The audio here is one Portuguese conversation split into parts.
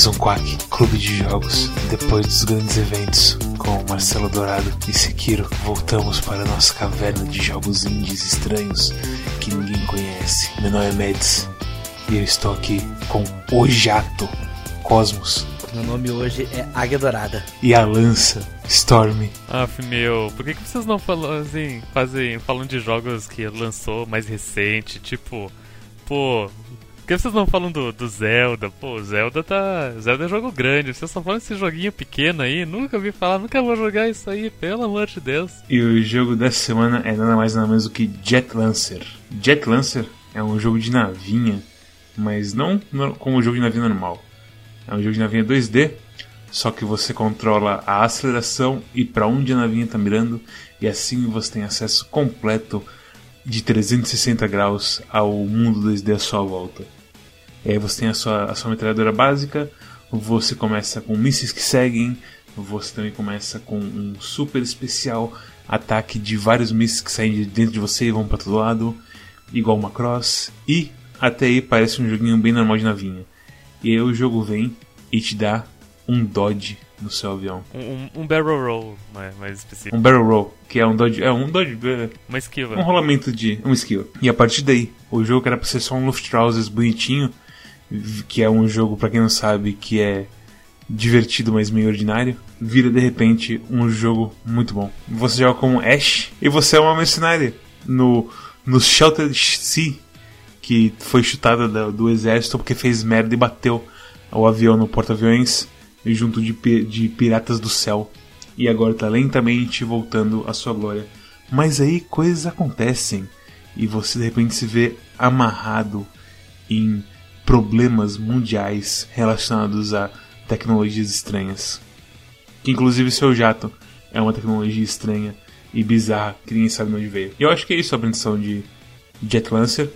Mais um Quack Clube de Jogos. Depois dos grandes eventos com Marcelo Dourado e Sekiro, voltamos para a nossa caverna de jogos indies estranhos que ninguém conhece. Meu nome é Meds e eu estou aqui com o Jato Cosmos. Meu nome hoje é Águia Dourada. E a lança Storm. Ah, meu, por que, que vocês não falam assim, fazem, falam de jogos que lançou mais recente, tipo, pô, que vocês não falam do, do Zelda? Pô, Zelda tá. Zelda é jogo grande. Vocês só falam esse joguinho pequeno aí. Nunca ouvi falar, nunca vou jogar isso aí, pelo amor de Deus. E o jogo dessa semana é nada mais nada menos do que Jet Lancer. Jet Lancer é um jogo de navinha, mas não como um jogo de navinha normal. É um jogo de navinha 2D, só que você controla a aceleração e para onde a navinha está mirando, e assim você tem acesso completo de 360 graus ao mundo 2D à sua volta. E aí você tem a sua, a sua metralhadora básica, você começa com mísseis que seguem, você também começa com um super especial ataque de vários mísseis que saem de dentro de você e vão para todo lado, igual uma cross, e até aí parece um joguinho bem normal de navinha. E aí o jogo vem e te dá um dodge no seu avião. Um, um barrel roll mais, mais, específico. Um barrel roll, que é um dodge. É um dodge. É, uma esquiva. Um rolamento de. Um esquiva. E a partir daí, o jogo era pra ser só um Luftrausers bonitinho que é um jogo, para quem não sabe, que é divertido, mas meio ordinário, vira de repente um jogo muito bom. Você joga como Ash e você é uma mercenária no, no Sheltered Sea, que foi chutada do, do exército porque fez merda e bateu o avião no porta-aviões junto de, de piratas do céu. E agora está lentamente voltando à sua glória. Mas aí coisas acontecem e você de repente se vê amarrado em problemas mundiais relacionados a tecnologias estranhas. Que inclusive seu jato é uma tecnologia estranha e bizarra que ninguém sabe de onde veio. Eu acho que é isso a apreensão de Jet Lancer.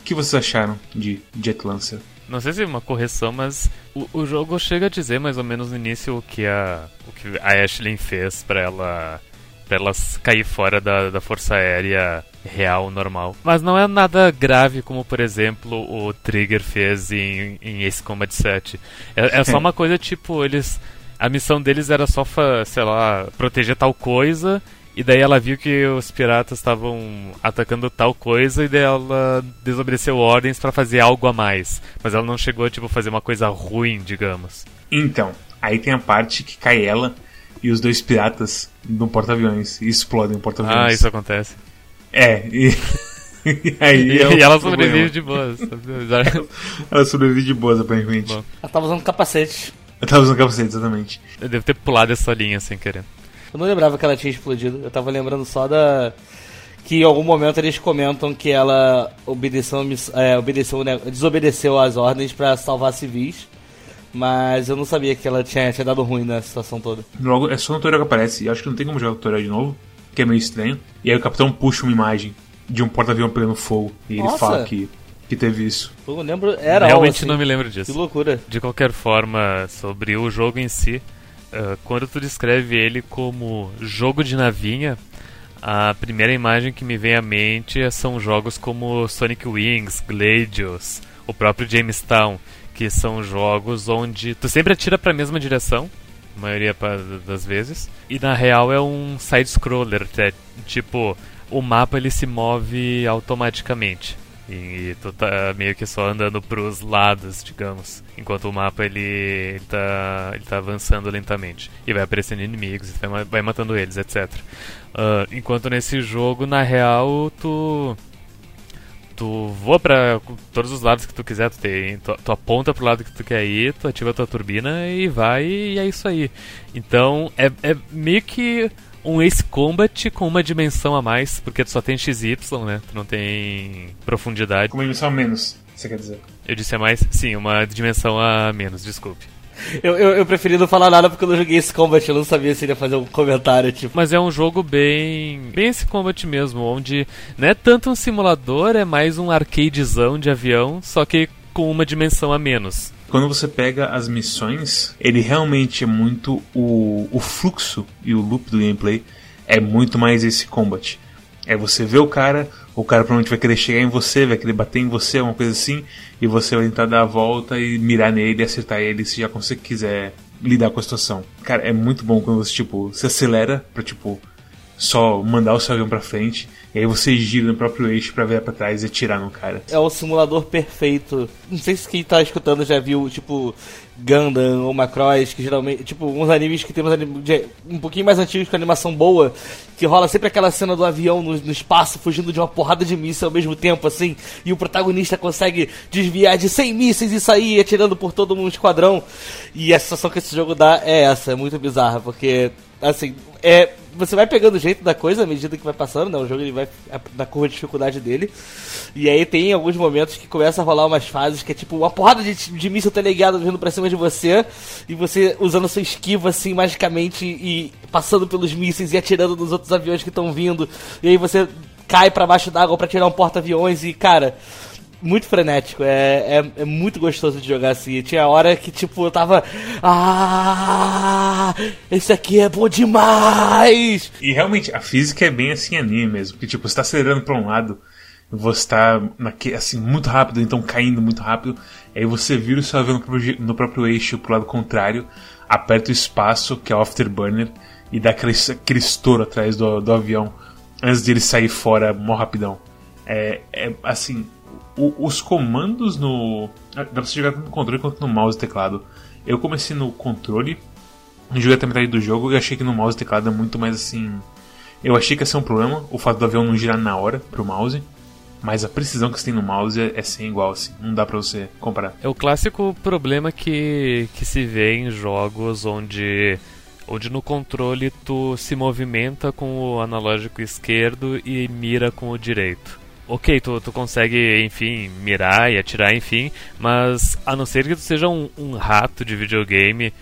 O que vocês acharam de Jet Lancer? Não sei se é uma correção, mas o, o jogo chega a dizer mais ou menos no início o que a, o que a Ashley fez para ela ela cair fora da, da força aérea real, normal. Mas não é nada grave como, por exemplo, o Trigger fez em, em Ace Combat 7. É, é só uma coisa tipo, eles. A missão deles era só, sei lá, proteger tal coisa. E daí ela viu que os piratas estavam atacando tal coisa e daí ela desobedeceu ordens para fazer algo a mais. Mas ela não chegou a tipo fazer uma coisa ruim, digamos. Então, aí tem a parte que cai ela e os dois piratas no porta-aviões e explodem o porta-aviões. Ah, isso acontece. É, e. e aí e, é e ela sobrevive de boas. ela sobrevive de boas, aparentemente. Bom. Ela tava usando capacete. Ela tava usando capacete, exatamente. Eu devo ter pulado essa linha sem querer. Eu não lembrava que ela tinha explodido. Eu tava lembrando só da. Que em algum momento eles comentam que ela obedeceu, é, obedeceu, né, desobedeceu as ordens para salvar civis. Mas eu não sabia que ela tinha, tinha dado ruim na situação toda. Logo, é só no tutorial que aparece. E acho que não tem como jogar o tutorial de novo, que é meio estranho. E aí o capitão puxa uma imagem de um porta-avião pegando fogo. E ele Nossa. fala que, que teve isso. Eu lembro, era Realmente assim. não me lembro disso. Que loucura. De qualquer forma, sobre o jogo em si, uh, quando tu descreve ele como jogo de navinha, a primeira imagem que me vem à mente são jogos como Sonic Wings, Gladius, o próprio Jamestown que são jogos onde tu sempre atira para a mesma direção, maioria das vezes, e na real é um side scroller, é, tipo, o mapa ele se move automaticamente. E tu tá meio que só andando pros lados, digamos. Enquanto o mapa ele, ele, tá, ele tá avançando lentamente. E vai aparecendo inimigos, vai, vai matando eles, etc. Uh, ah, enquanto nesse jogo, na real, tu tu voa para todos os lados que tu quiser, tu, tem, tu, tu, aponta pro lado que tu quer ir, tu ativa a tua turbina e vai e é isso aí. Então é, é meio que um Ace Combat com uma dimensão a mais, porque tu só tem XY, né? Tu não tem profundidade. Com uma dimensão a menos, você quer dizer? Eu disse a mais? Sim, uma dimensão a menos, desculpe. Eu, eu, eu, preferi não falar nada porque eu não joguei esse combat, eu não sabia se ia fazer um comentário, tipo. Mas é um jogo bem. bem esse combat mesmo, onde não é tanto um simulador, é mais um arcadezão de avião, só que com uma dimensão a menos. Quando você pega as missões, ele realmente é muito. O, o fluxo e o loop do gameplay é muito mais esse combat. É você vê o cara, o cara provavelmente vai querer chegar em você, vai querer bater em você, uma coisa assim, e você vai tentar dar a volta e mirar nele e acertar ele se já você quiser lidar com a situação. Cara, é muito bom quando você, tipo, se acelera pra, tipo, só mandar o seu avião pra frente e aí você gira no próprio eixo para ver para trás e atirar no cara. É o simulador perfeito. Não sei se quem tá escutando já viu, tipo, Gundam ou Macross, que geralmente, tipo, uns animes que tem uns animes um pouquinho mais antigos com animação boa, que rola sempre aquela cena do avião no, no, espaço fugindo de uma porrada de mísseis ao mesmo tempo, assim, e o protagonista consegue desviar de 100 mísseis e sair atirando por todo um esquadrão. E a sensação que esse jogo dá é essa, é muito bizarra, porque, assim, é você vai pegando o jeito da coisa à medida que vai passando, né? O jogo ele vai na curva de dificuldade dele. E aí tem alguns momentos que começa a rolar umas fases que é tipo uma porrada de, de míssil teleguiado vindo pra cima de você. E você usando sua esquiva assim magicamente e passando pelos mísseis e atirando nos outros aviões que estão vindo. E aí você cai para baixo d'água para tirar um porta-aviões e, cara muito frenético, é, é, é, muito gostoso de jogar assim. Tinha hora que, tipo, eu tava. Ah! Esse aqui é bom demais! E realmente, a física é bem assim anime mesmo. Porque, tipo, você tá acelerando pra um lado, você tá assim, muito rápido, então caindo muito rápido. Aí você vira o seu avião no próprio, eixo pro lado contrário, aperta o espaço, que é o afterburner, e dá aquele, aquele estouro atrás do, do avião antes de ele sair fora mó rapidão. É, é assim, o, os comandos no. Dá pra você jogar tanto no controle quanto no mouse e teclado. Eu comecei no controle, joguei até metade do jogo e achei que no mouse e teclado é muito mais assim. Eu achei que ia ser um problema o fato do avião não girar na hora pro mouse. Mas a precisão que você tem no mouse é, é sem igual, assim. Não dá pra você comparar. É o clássico problema que, que se vê em jogos onde, onde no controle tu se movimenta com o analógico esquerdo e mira com o direito ok, tu, tu consegue, enfim, mirar e atirar, enfim, mas a não ser que tu seja um, um rato de videogame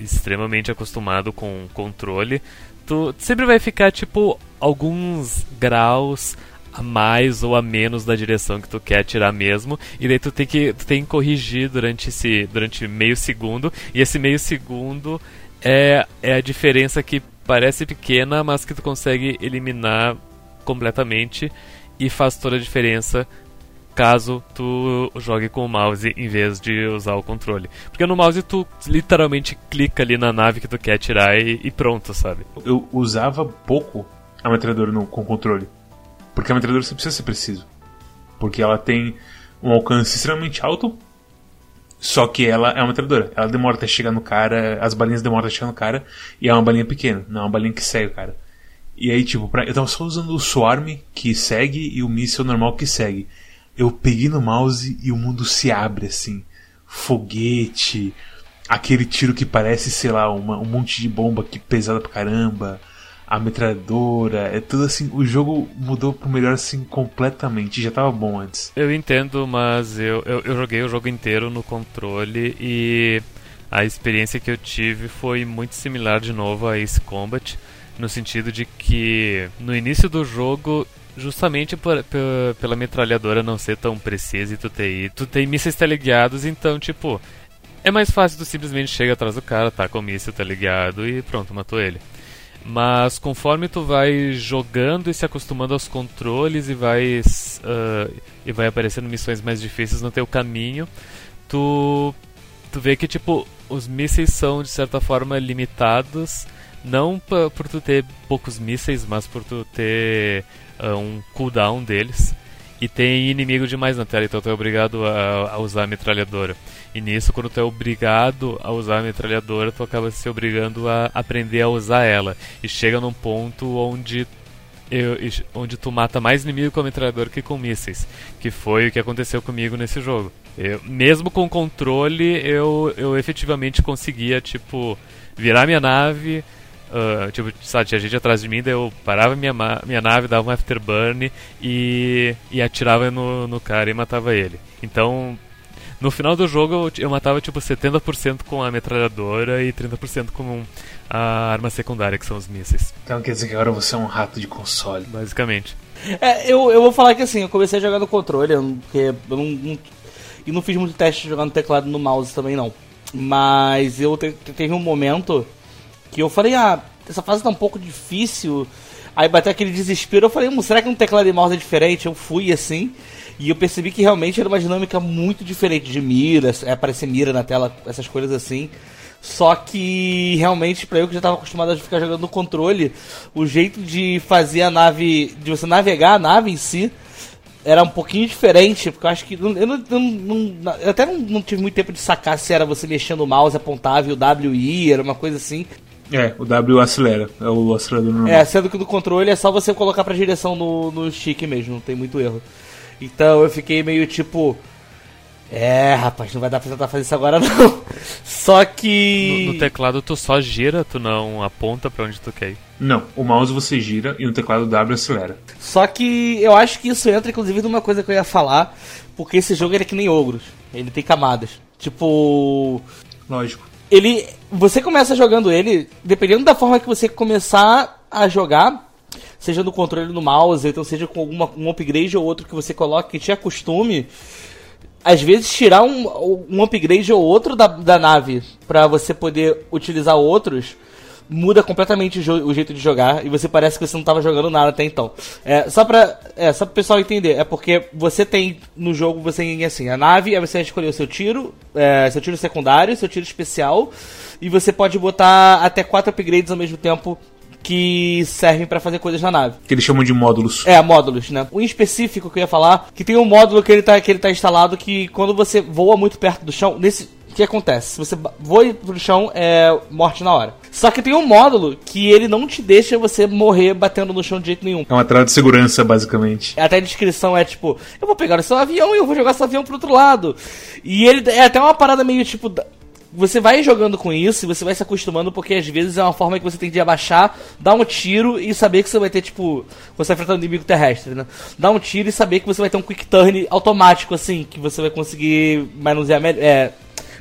extremamente acostumado com controle, tu sempre vai ficar, tipo, alguns graus a mais ou a menos da direção que tu quer atirar mesmo, e daí tu tem que, tu tem que corrigir durante esse durante meio segundo, e esse meio segundo é, é a diferença que parece pequena, mas que tu consegue eliminar completamente e faz toda a diferença caso tu jogue com o mouse em vez de usar o controle. Porque no mouse tu literalmente clica ali na nave que tu quer tirar e, e pronto, sabe? Eu usava pouco a metralhadora no, com controle. Porque a metralhadora você precisa ser preciso. Porque ela tem um alcance extremamente alto, só que ela é uma metralhadora. Ela demora até chegar no cara, as balinhas demoram até chegar no cara, e é uma balinha pequena, não é uma balinha que segue o cara. E aí, tipo, pra, eu tava só usando o Swarm que segue e o míssil normal que segue. Eu peguei no mouse e o mundo se abre assim. Foguete, aquele tiro que parece, sei lá, uma, um monte de bomba que pesada pra caramba, a metralhadora, é tudo assim. O jogo mudou pro melhor assim completamente. Já tava bom antes. Eu entendo, mas eu, eu, eu joguei o jogo inteiro no controle e a experiência que eu tive foi muito similar de novo a Ace Combat no sentido de que no início do jogo justamente por, por, pela metralhadora não ser tão precisa e tu ter tu tem mísseis teleguiados, então tipo é mais fácil tu simplesmente chega atrás do cara, tá com o míssil teleguiado e pronto, matou ele. Mas conforme tu vai jogando e se acostumando aos controles e vai uh, e vai aparecendo missões mais difíceis no teu caminho, tu tu vê que tipo os mísseis são de certa forma limitados não por tu ter poucos mísseis, mas por tu ter uh, um cooldown deles. E tem inimigo demais na tela, então tu é obrigado a, a, usar a metralhadora. E nisso, quando tu é obrigado a usar a metralhadora, tu acaba se obrigando a aprender a usar ela. E chega num ponto onde eu, onde tu mata mais inimigo com a metralhadora que com mísseis. Que foi o que aconteceu comigo nesse jogo. Eu, mesmo com controle, eu, eu efetivamente conseguia, tipo, virar minha nave, Uh, tipo, sabe, tinha gente atrás de mim, daí eu parava minha, minha nave, dava um afterburn e, e atirava no, no cara e matava ele. Então, no final do jogo eu, eu matava tipo 70% com a metralhadora e 30% com a arma secundária, que são os mísseis. Então quer dizer que agora você é um rato de console. Basicamente. É, eu, eu vou falar que assim, eu comecei a jogar no controle, porque eu não, não, e não fiz muito teste jogar no teclado e no mouse também não. Mas eu te, teve um momento que eu falei, ah, essa fase tá um pouco difícil. Aí bateu aquele desespero, eu falei, hum, será que um teclado e mouse é diferente? Eu fui assim, e eu percebi que realmente era uma dinâmica muito diferente de mira, é, aparecer mira na tela, essas coisas assim. Só que realmente, para eu que já estava acostumado a ficar jogando no controle, o jeito de fazer a nave, de você navegar a nave em si, era um pouquinho diferente, porque eu acho que. Eu, não, não, eu até não, não, tive muito tempo de sacar se era você mexendo o mouse, apontava e o W I, era uma coisa assim. É, o W acelera, é o acelerador normal. É, sendo que no controle é só você colocar pra direção no, no stick mesmo, não tem muito erro. Então eu fiquei meio tipo. É, rapaz, não vai dar pra tentar fazer isso agora não. Só que. No, no, teclado tu só gira, tu não aponta para onde tu quer ir. Não, o mouse você gira e no teclado W acelera. Só que eu acho que isso entra inclusive numa coisa que eu ia falar, porque esse jogo ele é que nem ogros. Ele tem camadas. Tipo. Lógico. Ele. Você começa jogando ele, dependendo da forma que você começar a jogar, seja no controle no mouse, então seja com alguma, um upgrade ou outro que você coloque que te acostume às vezes tirar um, um upgrade ou outro da, da nave para você poder utilizar outros muda completamente o, o, jeito de jogar e você parece que você não estava jogando nada até então. É, só para é, só o pessoal entender, é porque você tem no jogo você tem assim, a nave, aí você escolher o seu tiro, é, seu tiro secundário, seu tiro especial e você pode botar até quatro upgrades ao mesmo tempo que servem para fazer coisas na nave. Que eles chamam de módulos. É, módulos, né? Um específico que eu ia falar, que tem um módulo que ele tá, que ele tá instalado que quando você voa muito perto do chão, nesse o que acontece? Se você voa pro chão, é morte na hora. Só que tem um módulo que ele não te deixa você morrer batendo no chão de jeito nenhum. É uma trava de segurança, basicamente. Até a descrição é tipo: eu vou pegar o seu avião e eu vou jogar seu avião pro outro lado. E ele é até uma parada meio tipo você vai jogando com isso e você vai se acostumando, porque às vezes é uma forma que você tem de abaixar, dar um tiro e saber que você vai ter, tipo, você vai enfrentar um inimigo terrestre, né? Dar um tiro e saber que você vai ter um quick turn automático, assim, que você vai conseguir manusear, me é,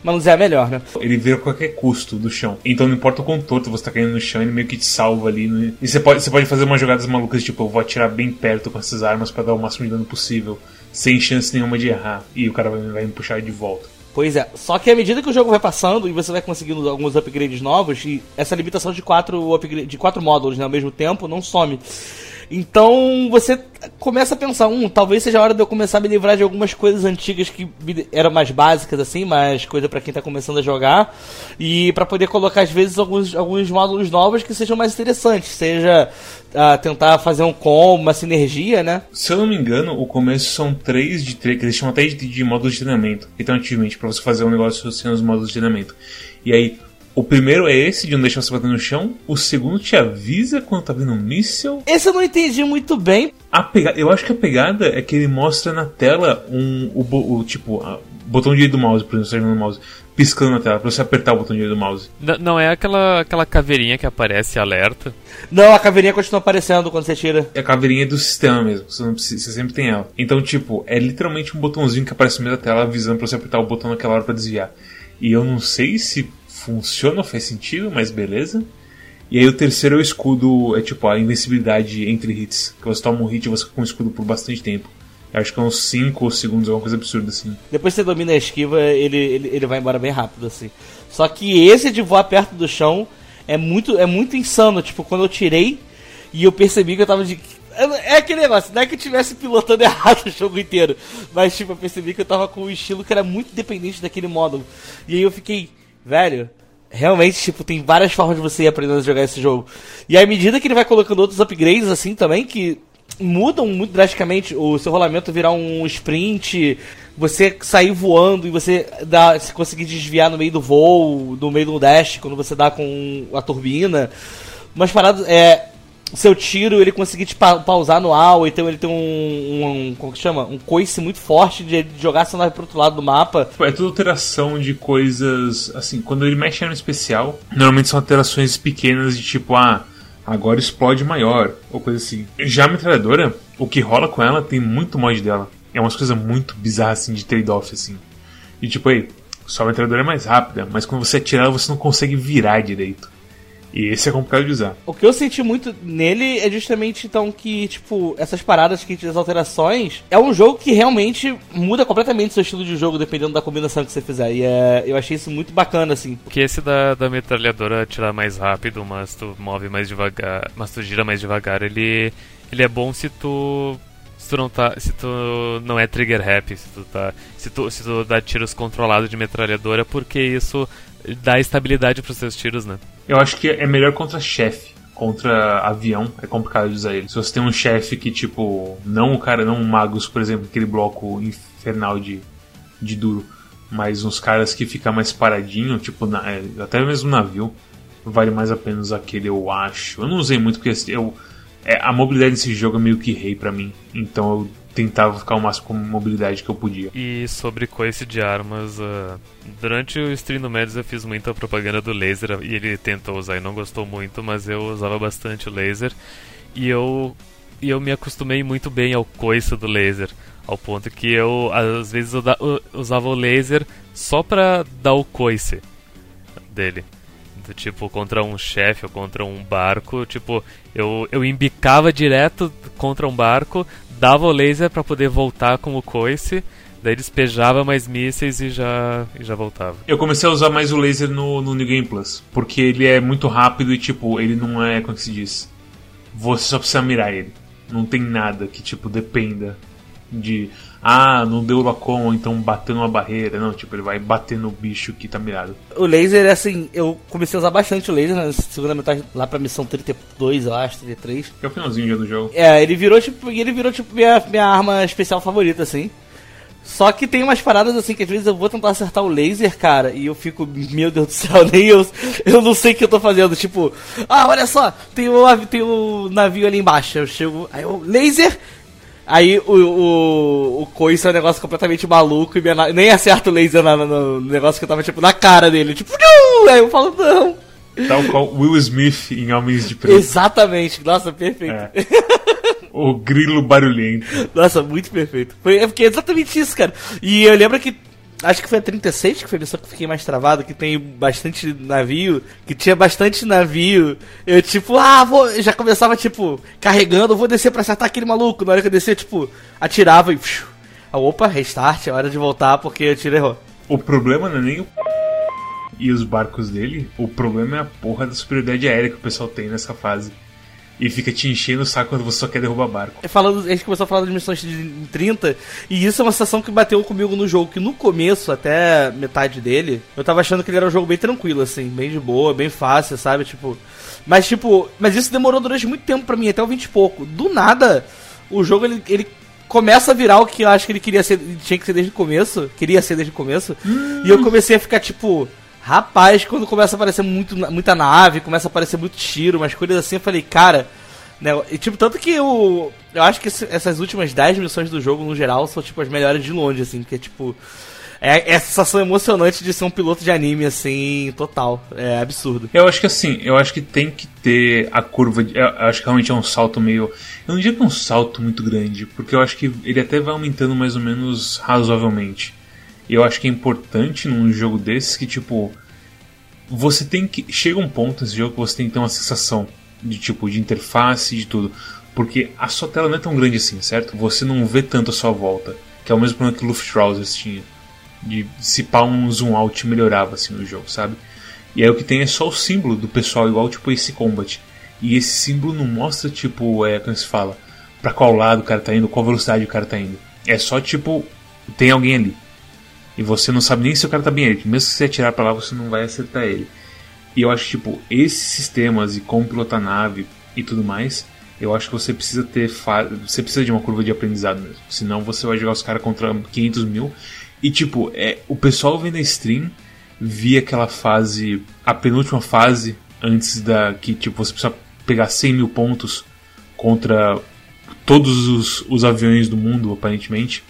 manusear melhor, né? Ele vira qualquer custo do chão. Então não importa o quão torto você tá caindo no chão, ele meio que te salva ali. Né? E você pode, você pode fazer umas jogadas malucas, tipo, eu vou atirar bem perto com essas armas para dar o máximo de dano possível, sem chance nenhuma de errar. E o cara vai, vai me puxar de volta. Pois é, só que à medida que o jogo vai passando e você vai conseguindo alguns upgrades novos, e essa limitação de quatro, upgrade, de quatro módulos né, ao mesmo tempo não some. Então você começa a pensar, um, talvez seja a hora de eu começar a me livrar de algumas coisas antigas que eram mais básicas assim, mais coisa para quem tá começando a jogar e para poder colocar às vezes alguns, alguns módulos novos que sejam mais interessantes, seja uh, tentar fazer um combo, uma sinergia, né? Se eu não me engano, o começo são três de três, que eles chamam até de, de módulos de treinamento, então ativamente para você fazer um negócio sem os módulos de treinamento. E aí o primeiro é esse, de não deixar você bater no chão. O segundo te avisa quando tá vindo um míssil. Esse eu não entendi muito bem. A pegada, eu acho que a pegada é que ele mostra na tela um, o, o tipo, o botão direito do mouse, por exemplo, no mouse, piscando na tela, pra você apertar o botão direito do mouse. Não, não é aquela, aquela caveirinha que aparece alerta? Não, a caveirinha continua aparecendo quando você tira. É a caveirinha do sistema mesmo, você, não precisa, você sempre tem ela. Então, tipo, é literalmente um botãozinho que aparece no meio da tela avisando pra você apertar o botão naquela hora pra desviar. E eu não sei se funciona, faz sentido, mas beleza. E aí o terceiro é o escudo, é tipo a invencibilidade entre hits. Que você toma um hit e você fica com o escudo por bastante tempo. Eu acho que é uns 5 segundos, alguma coisa absurda assim. Depois que você domina a esquiva, ele, ele, ele vai embora bem rápido, assim. Só que esse de voar perto do chão é muito, é muito insano. Tipo, quando eu tirei e eu percebi que eu tava de. É aquele negócio, não é que eu estivesse pilotando errado o jogo inteiro. Mas, tipo, eu percebi que eu tava com um estilo que era muito dependente daquele módulo. E aí eu fiquei, velho, realmente, tipo, tem várias formas de você ir aprendendo a jogar esse jogo. E à medida que ele vai colocando outros upgrades, assim, também, que mudam muito drasticamente o seu rolamento virar um sprint, você sair voando e você dá, se conseguir desviar no meio do voo, no meio do dash, quando você dá com a turbina. Umas paradas. É, seu tiro ele conseguir te pa pausar no ou então ele tem um, um, como que chama? Um coice muito forte de, de jogar essa nave pro outro lado do mapa. É tudo alteração de coisas, assim, quando ele mexe no especial, normalmente são alterações pequenas de tipo, ah, agora explode maior, ou coisa assim. Já a metralhadora, o que rola com ela tem muito mod dela. É umas coisas muito bizarras assim de trade-off, assim. E tipo aí, sua metralhadora é mais rápida, mas quando você atirar você não consegue virar direito. E esse é complicado de usar. O que eu senti muito nele é justamente então que, tipo, essas paradas que as alterações é um jogo que realmente muda completamente seu estilo de jogo dependendo da combinação que você fizer. E é, eu achei isso muito bacana, assim. Porque esse da, da metralhadora atirar mais rápido, mas tu move mais devagar, mas tu gira mais devagar, ele, ele é bom se tu se tu não tá, se tu não é trigger happy, se tu tá, se tu, se tu dá tiros controlados de metralhadora, porque isso dá estabilidade pros seus tiros, né? Eu acho que é melhor contra chefe. Contra avião é complicado de usar ele. Se você tem um chefe que, tipo, não o cara, não um Magus, por exemplo, aquele bloco infernal de, de duro, mas uns caras que fica mais paradinho, tipo, na, é, até mesmo navio, vale mais a pena usar aquele, eu acho. Eu não usei muito porque eu, é, a mobilidade desse jogo é meio que rei para mim, então eu tentava ficar o máximo com mobilidade que eu podia. E sobre coice de armas, uh, durante o stream do Mads eu fiz muita propaganda do laser e ele tentou usar e não gostou muito, mas eu usava bastante o laser e eu, e eu me acostumei muito bem ao coice do laser, ao ponto que eu às vezes eu, da, eu usava o laser só pra dar o coice dele. Tipo, contra um chefe ou contra um barco, tipo, eu, eu embicava direto contra um barco, dava o laser para poder voltar com o coice, daí despejava mais mísseis e já, e já voltava. Eu comecei a usar mais o laser no, no New Game Plus, porque ele é muito rápido e, tipo, ele não é, como é se diz? Você só precisa mirar ele. Não tem nada que, tipo, dependa de ah, não deu Lacon, então bateu numa barreira. Não, tipo, ele vai bater no bicho que tá mirado. O laser, assim, eu comecei a usar bastante o laser na segunda metade, lá pra missão 32, eu acho, 33. Que é o finalzinho já do jogo. É, ele virou, tipo, ele virou, tipo, minha, minha arma especial favorita, assim. Só que tem umas paradas assim que às vezes eu vou tentar acertar o laser, cara, e eu fico, meu Deus do céu, nem eu, eu não sei o que eu tô fazendo. Tipo, ah, olha só, tem o, tem o navio ali embaixo. Eu chego, aí eu, laser, Aí o, o, o coice é um negócio completamente maluco e minha, nem acerta o laser na, no, no negócio que eu tava tipo na cara dele. Tipo, não! Aí eu falo, não! Tal qual Will Smith em Homens de Preto. Exatamente, nossa, perfeito. É. O grilo barulhento. Nossa, muito perfeito. Foi, é porque é exatamente isso, cara. E eu lembro que Acho que foi a 36 que foi a missão que fiquei mais travado, que tem bastante navio, que tinha bastante navio. Eu, tipo, ah, vou. Já começava, tipo, carregando, vou descer pra acertar aquele maluco. Na hora que eu descer, tipo, atirava e. Psiu, ah, opa, restart, é hora de voltar porque o tiro errou. O problema não é nem o. E os barcos dele, o problema é a porra da superioridade aérea que o pessoal tem nessa fase e fica te enchendo o saco quando você só quer derrubar barco. É, falando, a gente começou a falar das missões de 30, e isso é uma sensação que bateu comigo no jogo, que no começo, até metade dele, eu tava achando que ele era um jogo bem tranquilo, assim, bem de boa, bem fácil, sabe? Tipo. Mas tipo, mas isso demorou durante muito tempo para mim, até o 20 e pouco. Do nada, o jogo ele, ele começa a virar o que eu acho que ele queria ser, tinha que ser desde o começo, queria ser desde o começo, hum. e eu comecei a ficar tipo, Rapaz, quando começa a aparecer muito, muita nave, começa a aparecer muito tiro, umas coisas assim, eu falei, cara. Né, e, tipo, tanto que eu. Eu acho que essas últimas 10 missões do jogo, no geral, são tipo as melhores de longe, assim, que é tipo. É, é a sensação emocionante de ser um piloto de anime, assim, total. É absurdo. Eu acho que assim, eu acho que tem que ter a curva. De, eu acho que realmente é um salto meio. Eu não diria que é um salto muito grande, porque eu acho que ele até vai aumentando mais ou menos razoavelmente. Eu acho que é importante num jogo desses que, tipo, você tem que. Chega um ponto nesse jogo que você tem que ter uma sensação de tipo, de interface, de tudo. Porque a sua tela não é tão grande assim, certo? Você não vê tanto a sua volta. Que é o mesmo problema que o Luftrausers tinha. De se pá um zoom out melhorava assim no jogo, sabe? E aí o que tem é só o símbolo do pessoal, igual tipo esse combat. E esse símbolo não mostra, tipo, é como se fala, pra qual lado o cara tá indo, qual velocidade o cara tá indo. É só tipo, tem alguém ali. E você não sabe nem se o cara tá bem ali. Mesmo que você atirar para lá, você não vai acertar ele. E eu acho, tipo, esses sistemas e como pilotar nave e tudo mais, eu acho que você precisa ter. Você precisa de uma curva de aprendizado mesmo. Senão você vai jogar os caras contra 500 mil. E, tipo, é, o pessoal vendo a stream via aquela fase. A penúltima fase, antes da. Que, tipo, você precisa pegar 100 mil pontos contra todos os, os aviões do mundo, aparentemente.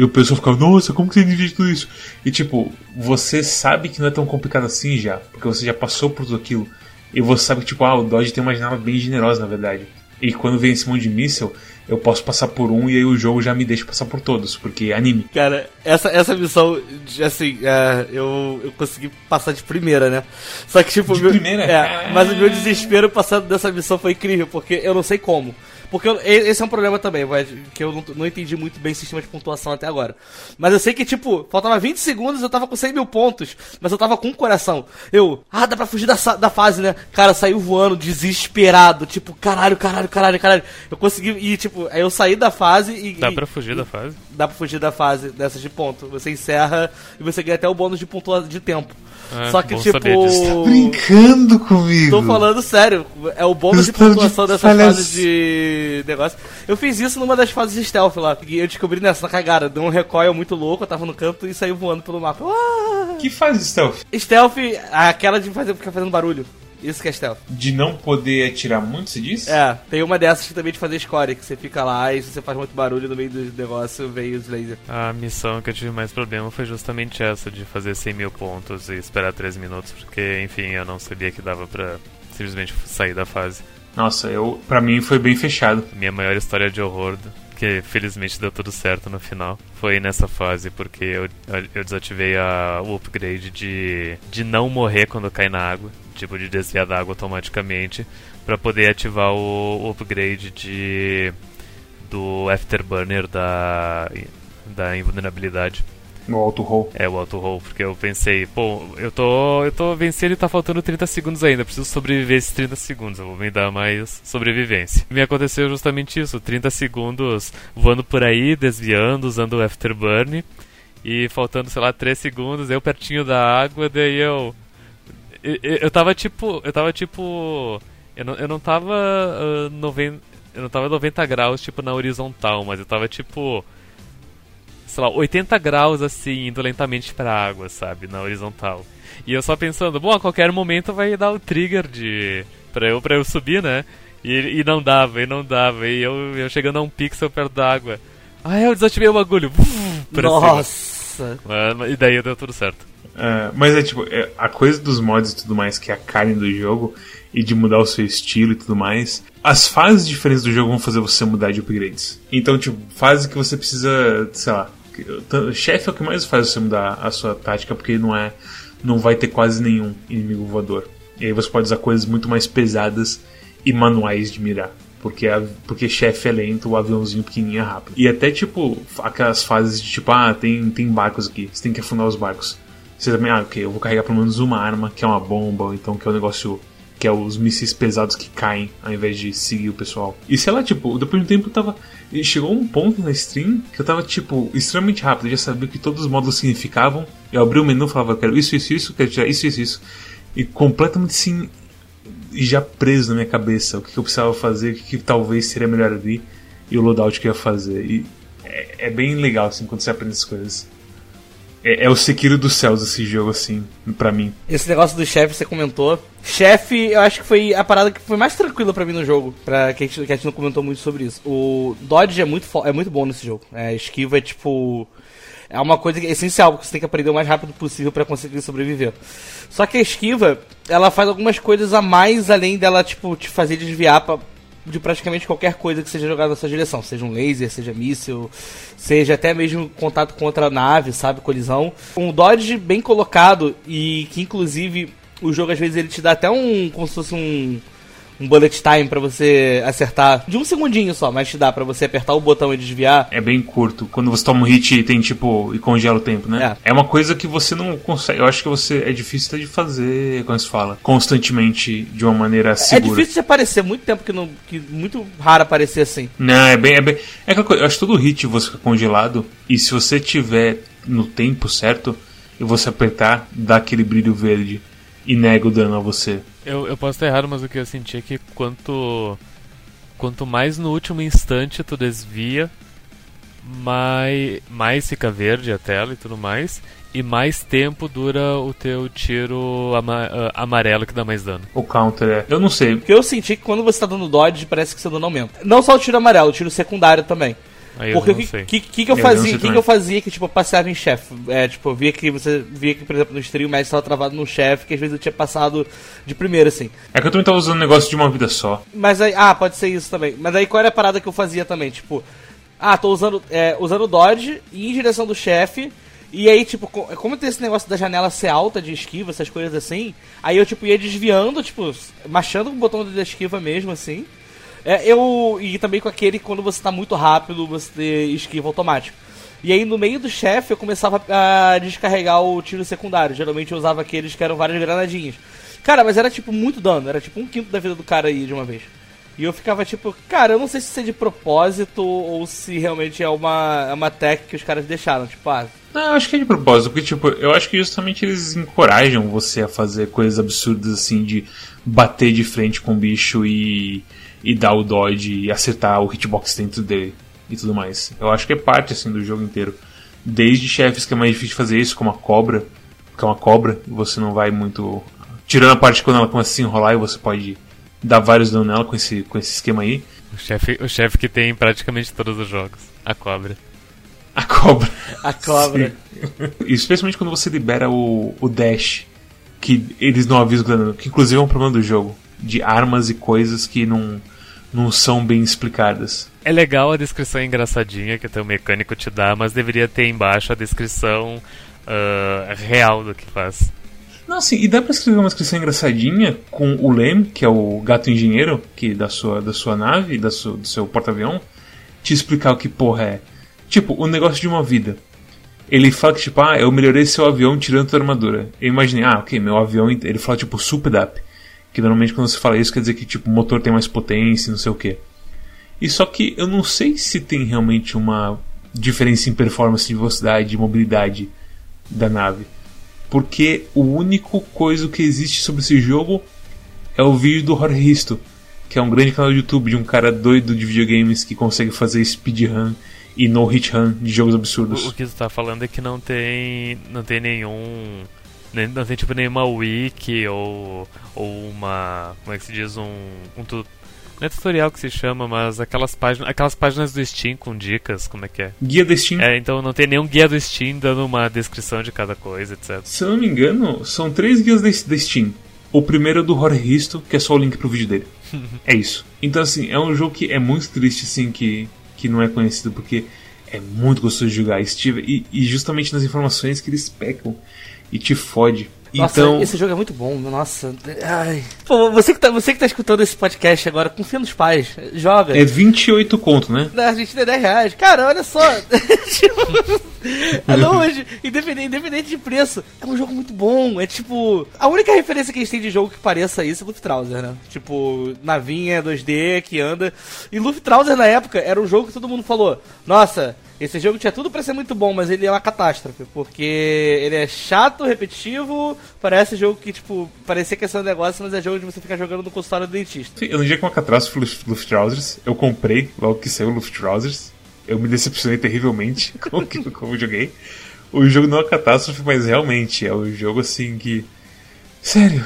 E o pessoal ficava, nossa, como que você divide tudo isso? E tipo, você sabe que não é tão complicado assim já, porque você já passou por tudo aquilo. E você sabe que, tipo, ah, o Dodge tem uma janela bem generosa, na verdade. E quando vem esse monte de míssel, eu posso passar por um e aí o jogo já me deixa passar por todos, porque é anime. Cara, essa, essa missão, assim, é, eu, eu consegui passar de primeira, né? Só que, tipo. De meu, primeira? É, mas o meu desespero passando dessa missão foi incrível, porque eu não sei como. Porque eu, esse é um problema também, que eu não, não, entendi muito bem o sistema de pontuação até agora. Mas eu sei que, tipo, faltava 20 segundos, eu tava com 100 mil pontos, mas eu tava com um coração. Eu, ah, dá pra fugir da, da fase, né? Cara, saiu voando, desesperado, tipo, caralho, caralho, caralho, caralho. Eu consegui, e tipo, aí eu saí da fase e... Dá pra fugir e, da fase? Dá pra fugir da fase dessas de ponto. Você encerra e você ganha até o bônus de pontuação de tempo. É, Só que, bom tipo. Tá brincando comigo. Tô falando sério. É o bônus de tá de pontuação dessas fases de negócio. Eu fiz isso numa das fases de stealth lá. E eu descobri nessa cagada. Deu um recoil muito louco, eu tava no canto e saiu voando pelo mapa. Que faz stealth? Stealth, aquela de fazer, ficar fazendo barulho. Isso que é stealth. De não poder atirar muito, você disse? É, tem uma dessas que também de fazer score, que você fica lá e se você faz muito barulho no meio do negócio, vem os lasers. A missão que eu tive mais problema foi justamente essa, de fazer 100 mil pontos e esperar 3 minutos, porque, enfim, eu não sabia que dava pra simplesmente sair da fase. Nossa, eu, pra mim foi bem fechado. Minha maior história de horror, que felizmente deu tudo certo no final, foi nessa fase, porque eu, eu desativei a, o upgrade de, de não morrer quando cai na água, tipo de desviar da água automaticamente, pra poder ativar o, o upgrade de do Afterburner da, da invulnerabilidade. No auto roll. É, o auto roll, porque eu pensei, pô, eu tô, eu tô vencendo e tá faltando 30 segundos ainda, preciso sobreviver esses 30 segundos, eu vou me dar mais sobrevivência. Me aconteceu justamente isso, 30 segundos voando por aí, desviando, usando o afterburn, e faltando, sei lá, 3 segundos, eu pertinho da água, daí eu... Eu, tava tipo, eu tava tipo... Eu não, eu não tava uh, 90, eu não tava 90 graus, tipo, na horizontal, mas eu tava tipo sei lá, 80 graus assim, indo lentamente pra água, sabe, na horizontal. E eu só pensando, bom, a qualquer momento vai dar o trigger de. pra eu, pra eu subir, né? E, e não dava, e não dava, e eu, eu chegando a um pixel perto da água. Ah, eu desativei o bagulho. Nossa! E daí deu tudo certo. É, mas é tipo, é, a coisa dos mods e tudo mais, que é a carne do jogo, e de mudar o seu estilo e tudo mais. As fases diferentes do jogo vão fazer você mudar de upgrades. Então, tipo, fase que você precisa, sei lá. Chefe é o que mais faz você mudar a sua tática, porque não é. não vai ter quase nenhum inimigo voador. E aí você pode usar coisas muito mais pesadas e manuais de mirar. Porque, porque chefe é lento, o aviãozinho pequenininho é rápido. E até tipo, aquelas fases de tipo, ah, tem, tem barcos aqui, você tem que afundar os barcos. Você também, ah, ok, eu vou carregar pelo menos uma arma, que é uma bomba, então que é um negócio. que é os mísseis pesados que caem, ao invés de seguir o pessoal. E sei lá, tipo, depois de um tempo eu tava. Chegou um ponto na stream que eu tava, tipo, extremamente rápido, eu já sabia que todos os módulos significavam. Eu abri o menu e falava, quero isso, isso, isso, quero tirar isso, isso, isso. E completamente e já preso na minha cabeça o que eu precisava fazer, o que, que talvez seria melhor ali e o loadout que eu ia fazer. E é, é bem legal assim quando você aprende essas coisas. É, é o Sekiro dos céus esse jogo assim, pra mim. Esse negócio do chefe você comentou. Chefe, eu acho que foi a parada que foi mais tranquila pra mim no jogo. Pra, que, a gente, que a gente não comentou muito sobre isso. O Dodge é muito, é muito bom nesse jogo. É, esquiva é tipo. É uma coisa que é essencial, porque você tem que aprender o mais rápido possível pra conseguir sobreviver. Só que a esquiva, ela faz algumas coisas a mais além dela, tipo, te fazer desviar pra, de praticamente qualquer coisa que seja jogada na sua direção. Seja um laser, seja míssil, seja até mesmo contato com outra nave, sabe? Colisão. Um dodge bem colocado e que inclusive o jogo às vezes ele te dá até um. como se fosse um. Um bullet time pra você acertar de um segundinho só, mas te dá pra você apertar o botão e desviar. É bem curto. Quando você toma um hit e tem tipo. e congela o tempo, né? É. uma coisa que você não consegue. Eu acho que você. É difícil de fazer, como se fala, constantemente de uma maneira É segura. difícil de aparecer, muito tempo que não. Que muito raro aparecer assim. Não, é bem. É, bem, é aquela coisa, eu acho que todo hit você fica congelado. E se você tiver no tempo certo e você apertar, dá aquele brilho verde e nega o dano a você. Eu, eu posso estar errado, mas o que eu senti é que quanto, quanto mais no último instante tu desvia, mais, mais fica verde a tela e tudo mais, e mais tempo dura o teu tiro ama- ah, amarelo que dá mais dano. O counter é. Eu não sei. Porque eu senti que quando você tá dando dodge, parece que seu dano aumenta. Não só o tiro amarelo, o tiro secundário também. Aí Porque o que, que, que, eu Eu fazia? que, que eu fazia que, tipo, eu passeava em chefe? É, tipo, eu via que você via que, por exemplo, no stream o Mads estava travado num chefe, que às vezes eu tinha passado de primeira, assim. É que eu também tava usando o negócio de uma vida só. Mas aí, ah, pode ser isso também. Mas aí qual era a parada que eu fazia também? Tipo, ah, tô usando, é, usando o dodge e em direção do chefe. E aí, tipo, co- como tem esse negócio da janela ser alta de esquiva, essas coisas assim, aí eu, tipo, ia desviando, tipo, machando com o botão da esquiva mesmo, assim. É, eu. E também com aquele que quando você tá muito rápido, você esquiva automático. E aí no meio do chefe eu começava a descarregar o tiro secundário. Geralmente eu usava aqueles que eram várias granadinhas. Cara, mas era tipo muito dano, era tipo um quinto da vida do cara aí de uma vez. E eu ficava tipo, cara, eu não sei se isso é de propósito ou se realmente é uma, é uma tech que os caras deixaram. Tipo, ah, Não, eu acho que é de propósito, porque, tipo, eu acho que justamente eles encorajam você a fazer coisas absurdas assim, de bater de frente com o bicho e, e dar o dodge e acertar o hitbox dentro dele e tudo mais. Eu acho que é parte, assim, do jogo inteiro. Desde chefes que é mais difícil de fazer isso, como a cobra, que é uma cobra, você não vai muito. Tirando a parte quando ela começa a se enrolar e você pode dar vários danos nela com esse, com esse esquema aí. O chefe, o chefe que tem em praticamente todos os jogos. A cobra. A cobra. a cobra. Sim. Especialmente quando você libera o, o dash, que eles não avisam o dano, que inclusive é um problema do jogo, de armas e coisas que não, não são bem explicadas. É legal a descrição engraçadinha que o teu mecânico te dá, mas deveria ter embaixo a descrição ah, real do que faz. Não, assim, e dá pra escrever uma descrição engraçadinha com o Lem, que é o gato engenheiro que da sua, da sua nave, da sua, do seu porta-avião, te explicar o que porra é. Tipo, o negócio de uma vida. Ele fala que, tipo, ah, eu melhorei seu avião tirando tua armadura. Eu imaginei, ah, ok, meu avião. Ele fala, tipo, super up. Que normalmente quando você fala isso quer dizer que, tipo, o motor tem mais potência, não sei o que. E só que eu não sei se tem realmente uma diferença em performance de velocidade e mobilidade da nave. Porque o único coisa que existe sobre esse jogo é o vídeo do Jorge Risto, que é um grande canal do YouTube de um cara doido de videogames que consegue fazer speedrun e no hit run de jogos absurdos. O, o que tu tá falando é que não tem. não tem nenhum. Não tem tipo nenhuma wiki ou. ou uma. como é que se diz? um. um tu- não é tutorial que se chama, mas aquelas páginas. aquelas páginas do Steam com dicas, como é que é? Guia da Steam. É, então não tem nenhum guia do Steam dando uma descrição de cada coisa, etc. Se eu não me engano, são três guias da, da Steam. O primeiro é do Jorge Risto, que é só o link pro vídeo dele. é isso. Então, assim, é um jogo que é muito triste, assim, que, que não é conhecido, porque é muito gostoso de jogar. Steve, e, e justamente nas informações que eles pecam e te fode. Nossa, então, esse jogo é muito bom, nossa. Ai. Pô, você que, tá, você que tá escutando esse podcast agora, confia nos pais. Joga. é 28 conto, né? Na Argentina é 10 reais. Cara, olha só. Tipo, é longe, independente, independente de preço. É um jogo muito bom. É tipo. A única referência que a gente tem de jogo que pareça isso é Luftrauser, né? Tipo, navinha 2D que anda. E Luftrauser na época era um jogo que todo mundo falou: Nossa, esse jogo tinha tudo pra ser muito bom, mas ele é uma catástrofe. Porque ele é chato, repetitivo. Parece jogo que, tipo, parecia que ser um negócio, mas é jogo de você ficar jogando no consultório do dentista. Sim, Eu no dia com uma catástrofe Luft- Luftrausers, eu comprei logo que saiu o Luftrausers. Eu me decepcionei terrivelmente com o como joguei. O jogo não é uma catástrofe, mas realmente é o jogo assim que. Sério.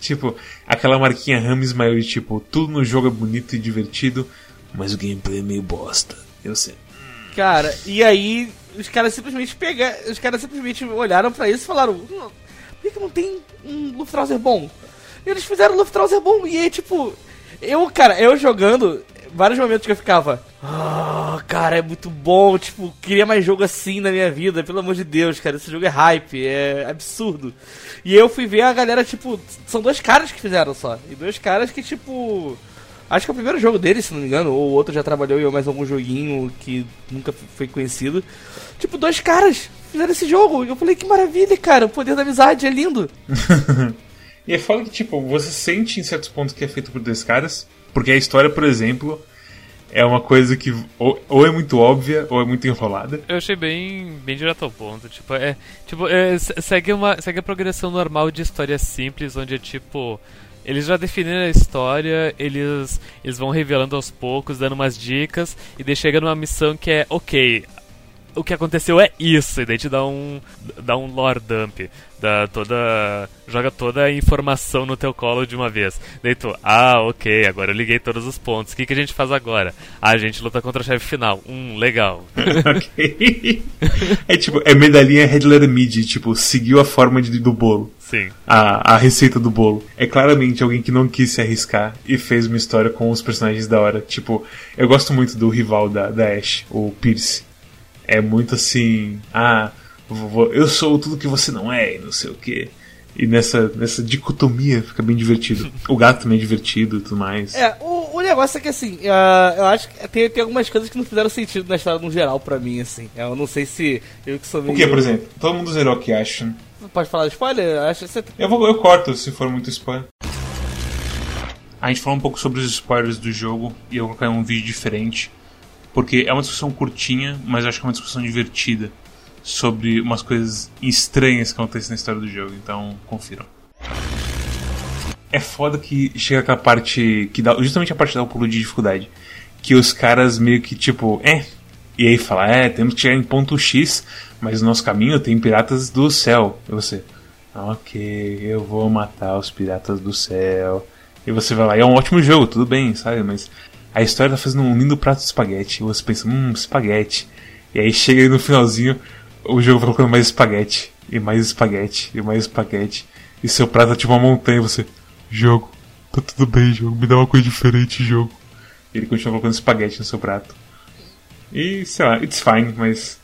Tipo, aquela marquinha Rames maior tipo, tudo no jogo é bonito e divertido, mas o gameplay é meio bosta. Eu sei. Cara, e aí os caras simplesmente pegaram. Os caras simplesmente olharam pra isso e falaram: "Hum, por que, não tem um Luftrauser bom? E eles fizeram Luftrauser bom. E aí, tipo, eu, cara, eu jogando, vários momentos que eu ficava. Ah, cara, é muito bom. Tipo, queria mais jogo assim na minha vida. Pelo amor de Deus, cara, esse jogo é hype, é absurdo. E eu fui ver a galera, tipo, são dois caras que fizeram só. E dois caras que, tipo. Acho que é o primeiro jogo dele, se não me engano, ou o outro já trabalhou em mais algum joguinho que nunca foi conhecido. Tipo, dois caras fizeram esse jogo. E eu falei, que maravilha, cara, o poder da amizade é lindo. E é foda que, tipo, você sente em certos pontos que é feito por dois caras, porque a história, por exemplo, é uma coisa que ou, ou é muito óbvia ou é muito enrolada. Eu achei bem, bem direto ao ponto. Tipo, é, tipo é, se- segue, uma, segue a progressão normal de história simples, onde é tipo. Eles já definiram a história, eles, eles vão revelando aos poucos, dando umas dicas, e daí chega numa missão que é, ok, o que aconteceu é isso, e daí te dá um, dá um lore dump, dá toda, joga toda a informação no teu colo de uma vez. Daí tu, ah, ok, agora eu liguei todos os pontos, o que, que a gente faz agora? Ah, a gente luta contra o chefe final, hum, legal. ok. É tipo, é medalhinha Letter Mid, tipo, seguiu a forma de, do bolo. Sim. A, a receita do bolo. É claramente alguém que não quis se arriscar e fez uma história com os personagens da hora. Tipo, eu gosto muito do rival da, da Ash, o Pierce. É muito assim, ah, eu sou tudo que você não é, e não sei o que. E nessa, nessa dicotomia fica bem divertido. O gato também é divertido e tudo mais. É, o, o negócio é que assim, uh, eu acho que tem, tem algumas coisas que não fizeram sentido na história no geral pra mim, assim. Eu não sei se eu que sou meio. O que, por exemplo? Todo mundo zerou que acha. Pode falar spoiler? Acho você... eu, vou, eu corto se for muito spoiler. A gente falou um pouco sobre os spoilers do jogo e eu colocar um vídeo diferente. Porque é uma discussão curtinha, mas acho que é uma discussão divertida sobre umas coisas estranhas que acontecem na história do jogo. Então, confiram. É foda que chega aquela parte que dá justamente a parte da pulo de dificuldade. Que os caras meio que tipo, é. E aí fala, é, temos que chegar em ponto X, mas no nosso caminho tem piratas do céu. E você, ok, eu vou matar os piratas do céu. E você vai lá, e é um ótimo jogo, tudo bem, sabe? Mas a história tá fazendo um lindo prato de espaguete. E você pensa, hum, espaguete. E aí chega no finalzinho, o jogo vai colocando mais espaguete. E mais espaguete. E mais espaguete. E seu prato é tipo uma montanha. E você, jogo, tá tudo bem, jogo. Me dá uma coisa diferente, jogo. E ele continua colocando espaguete no seu prato. E sei lá, it's fine, mas.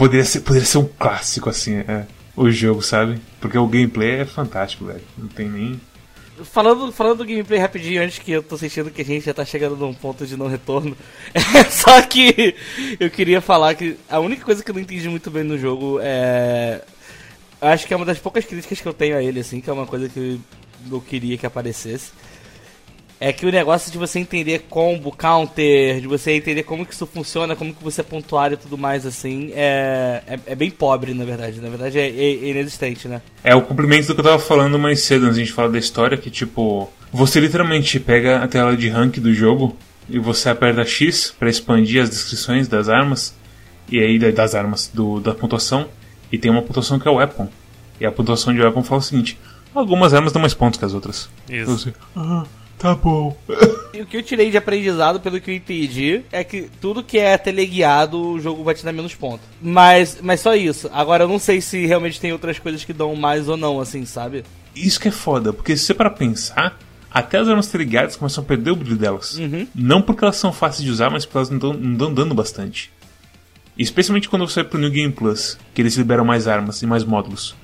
Poderia ser, poderia ser um clássico assim, é, o jogo, sabe? Porque o gameplay é fantástico, velho. Não tem nem falando, falando do gameplay rapidinho, antes que eu tô sentindo que a gente já tá chegando num ponto de não retorno. É, só que eu queria falar que a única coisa que eu não entendi muito bem no jogo é. Acho que é uma das poucas críticas que eu tenho a ele, assim, que é uma coisa que eu queria que aparecesse é que o negócio de você entender combo, counter, de você entender como que isso funciona, como que você é pontuar e tudo mais, assim, é, é, é bem pobre, na verdade. Na verdade, é, é, inexistente, né? É o cumprimento do que eu tava falando mais cedo, antes de a gente falar da história, que, tipo, você literalmente pega a tela de rank do jogo e você aperta X para expandir as descrições das armas, e aí das armas, do, da pontuação, e tem uma pontuação que é o weapon. E a pontuação de weapon fala o seguinte, algumas armas dão mais pontos que as outras. Isso. Você, ah, Tá bom. E o que eu tirei de aprendizado, pelo que eu entendi, é que tudo que é teleguiado, o jogo vai te dar menos pontos. Mas, mas só isso. Agora eu não sei se realmente tem outras coisas que dão mais ou não, assim, sabe? Isso que é foda, porque se você para pensar, até as armas teleguiadas começam a perder o brilho delas. Uhum. Não porque elas são fáceis de usar, mas porque elas não dão dando bastante. Especialmente quando você vai pro New Game Plus, que eles liberam mais armas e mais módulos.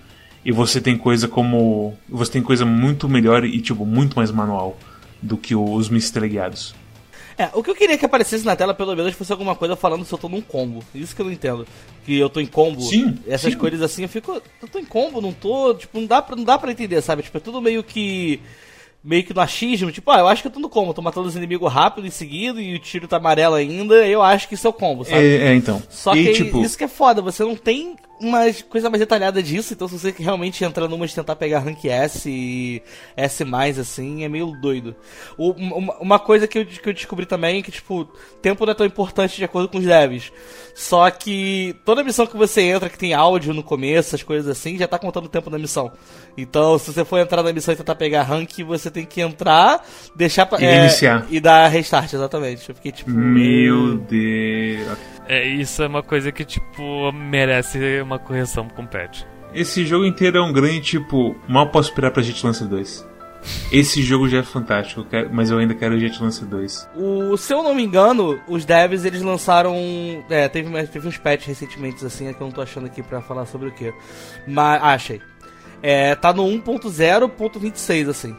E você tem coisa como. Você tem coisa muito melhor e, tipo, muito mais manual do que os misteleguiados. É, o que eu queria que aparecesse na tela, pelo menos, fosse alguma coisa falando se eu tô num combo. Isso que eu não entendo. Que eu tô em combo. Sim. Essas sim. coisas assim, eu fico. Eu tô em combo, não tô. Tipo, não dá pra, não dá pra entender, sabe? Tipo, é tudo meio que. Meio que no achismo, tipo, ah, eu acho que eu tô no combo, tô matando os inimigos rápido em seguida e o tiro tá amarelo ainda, eu acho que isso é o combo, sabe? É, é então. Só e, que tipo... isso que é foda, você não tem uma coisa mais detalhada disso, então se você realmente entrar numa de tentar pegar rank S e S+, assim, é meio doido. O, uma, uma, coisa que eu, que eu descobri também é que, tipo, tempo não é tão importante de acordo com os devs. Só que toda missão que você entra, que tem áudio no começo, as coisas assim, já tá contando o tempo da missão. Então, se você for entrar na missão e tentar pegar rank, você tem que entrar, deixar pra, e é, iniciar. E dar restart, exatamente. Eu fiquei tipo. Meu Deus. É, isso é uma coisa que, tipo, merece uma correção com patch. Esse jogo inteiro é um grande, tipo, mal posso esperar pra Jet Lancer 2. Esse jogo já é fantástico, mas eu ainda quero Jet Lancer 2. O, se eu não me engano, os devs eles lançaram. É, teve, teve uns patches recentemente, assim, é que eu não tô achando aqui pra falar sobre o que. Mas. Ah, achei. É, tá no 1.0.26, assim.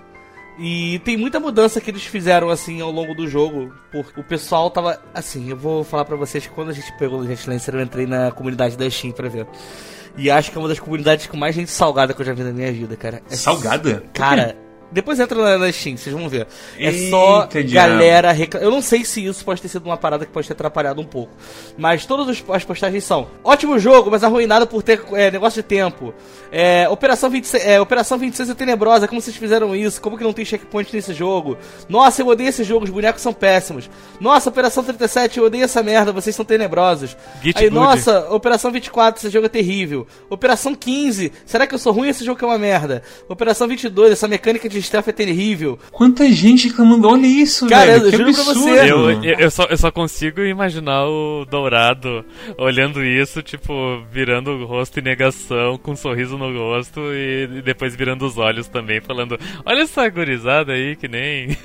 E tem muita mudança que eles fizeram assim ao longo do jogo. Porque o pessoal tava. Assim, eu vou falar pra vocês que quando a gente pegou o Jet Lancer, eu entrei na comunidade da Steam pra ver. E acho que é uma das comunidades com mais gente salgada que eu já vi na minha vida, cara. É salgada? Cara, Depois entra na, Steam, vocês vão ver. É só Eita, diabo. galera reclamando. Eu não sei se isso pode ter sido uma parada que pode ter atrapalhado um pouco. Mas todas os- as postagens são: ótimo jogo, mas arruinado por ter é, negócio de tempo. É, Operação, 26, é, Operação 26 é tenebrosa, como vocês fizeram isso? Como que não tem checkpoint nesse jogo? Nossa, eu odeio esse jogo, os bonecos são péssimos. Nossa, Operação 37, eu odeio essa merda, vocês são tenebrosos. Git Aí, good. nossa, Operação 24, esse jogo é terrível. Operação 15, será que eu sou ruim esse jogo que é uma merda? Operação 22, essa mecânica de stealth é terrível. Quanta gente reclamando, olha isso, Cara, velho. eu que juro pra absurdo. você. Eu, eu, eu só, eu só consigo imaginar o Dourado olhando isso, tipo, virando o rosto em negação, com um sorriso no rosto e, e depois virando os olhos também, falando: Olha essa gurizada aí que nem.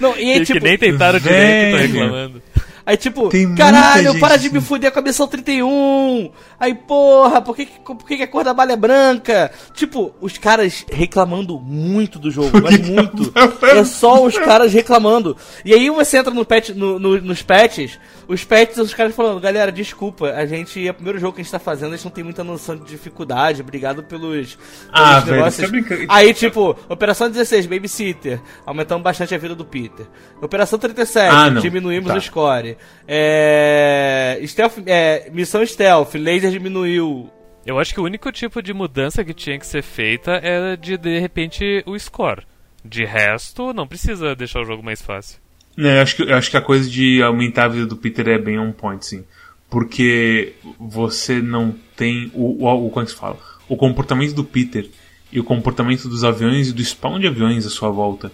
Não, e aí, que, tipo, nem tentaram direito tô reclamando. Aí, tipo, Tem caralho, para de assim. me fuder com a missão 31. Aí, porra, por que, que- por que, que a cor da bala é branca? Tipo, os caras reclamando muito do jogo, mas muito. É só os caras reclamando. E aí você entra no patch, no- no- nos patches, os patches, os caras falando, galera, desculpa, a gente, é o primeiro jogo que a gente tá fazendo, a gente não tem muita noção de dificuldade, obrigado pelos, Ah, pelos velho, você tá brincando. Aí, tipo, Operação 16, Babysitter, aumentamos bastante a vida do Peter. Operação 37, Ah, diminuímos Tá. o score. É... Stealth, é... Missão Stealth, laser diminuiu. Eu acho que o único tipo de mudança que tinha que ser feita era de, de repente, o score. De resto, não precisa deixar o jogo mais fácil. Não, eu acho, que, eu acho que a coisa de aumentar a vida do Peter é bem on point, sim. Porque você não tem o, o, o como é que se fala? O comportamento do Peter e o comportamento dos aviões e do spawn de aviões à sua volta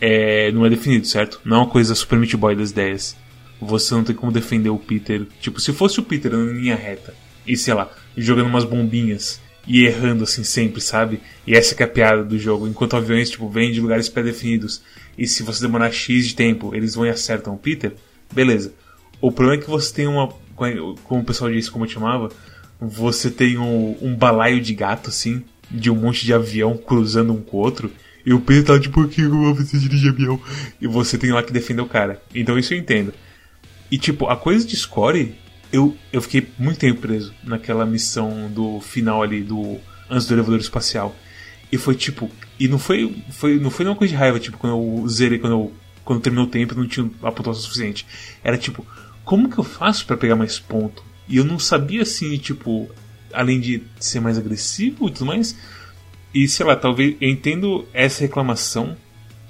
é, não é definido, certo? Não é uma coisa Super Meat Boy das ideias. Você não tem como defender o Peter. Tipo, se fosse o Peter em linha reta e, sei lá, jogando umas bombinhas e errando assim sempre, sabe? E essa que é a piada do jogo. Enquanto aviões, tipo, vêm de lugares pré-definidos e se você demorar X de tempo, eles vão e acertam o Peter, beleza. O problema é que você tem uma. Como o pessoal disse, como eu chamava, você tem um, um balaio de gato, assim, de um monte de avião cruzando um com o outro. E o Peter tá tipo, por que você dirige avião? E você tem lá que defender o cara. Então isso eu entendo. E tipo, a coisa de score, eu, eu fiquei muito tempo preso naquela missão do final ali, do antes do elevador espacial. E foi tipo. E não foi, foi, não foi uma coisa de raiva, tipo, quando eu zerei, quando eu. Quando terminou o tempo, não tinha a pontuação suficiente. Era tipo, como que eu faço pra pegar mais ponto? E eu não sabia assim, tipo, além de ser mais agressivo e tudo mais. E sei lá, talvez eu entendo essa reclamação,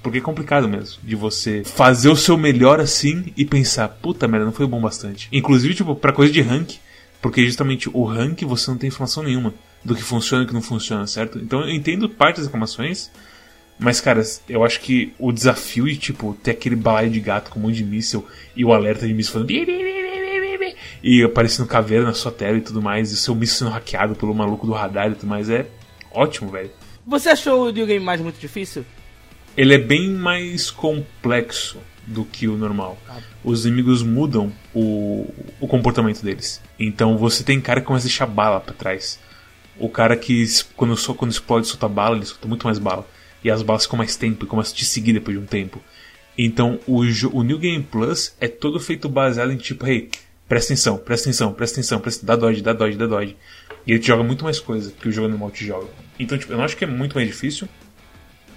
porque é complicado mesmo de você fazer o seu melhor assim e pensar, puta merda, não foi bom bastante. Inclusive, tipo, pra coisa de rank, porque justamente o rank você não tem informação nenhuma do que funciona e que não funciona, certo? Então eu entendo parte das reclamações, mas cara, eu acho que o desafio de, tipo, ter aquele balaio de gato com um monte de míssil e o alerta de míssil falando. E aparecendo caveira na sua tela e tudo mais, e o seu míssil sendo hackeado pelo maluco do radar e tudo mais, é ótimo, velho. Você achou o New Game mais muito difícil? Ele é bem mais complexo do que o normal. Os inimigos mudam o, o comportamento deles. Então você tem cara que começa a deixar bala pra trás. O cara que quando, quando explode solta bala, ele solta muito mais bala. E as balas ficam mais tempo e começam a te seguir depois de um tempo. Então o, o New Game Plus é todo feito baseado em tipo, hey, presta atenção, presta atenção, presta atenção, presta, dá dodge, dá dodge, dá dodge. E ele te joga muito mais coisa que o jogo normal te joga. Então, tipo, eu não acho que é muito mais difícil.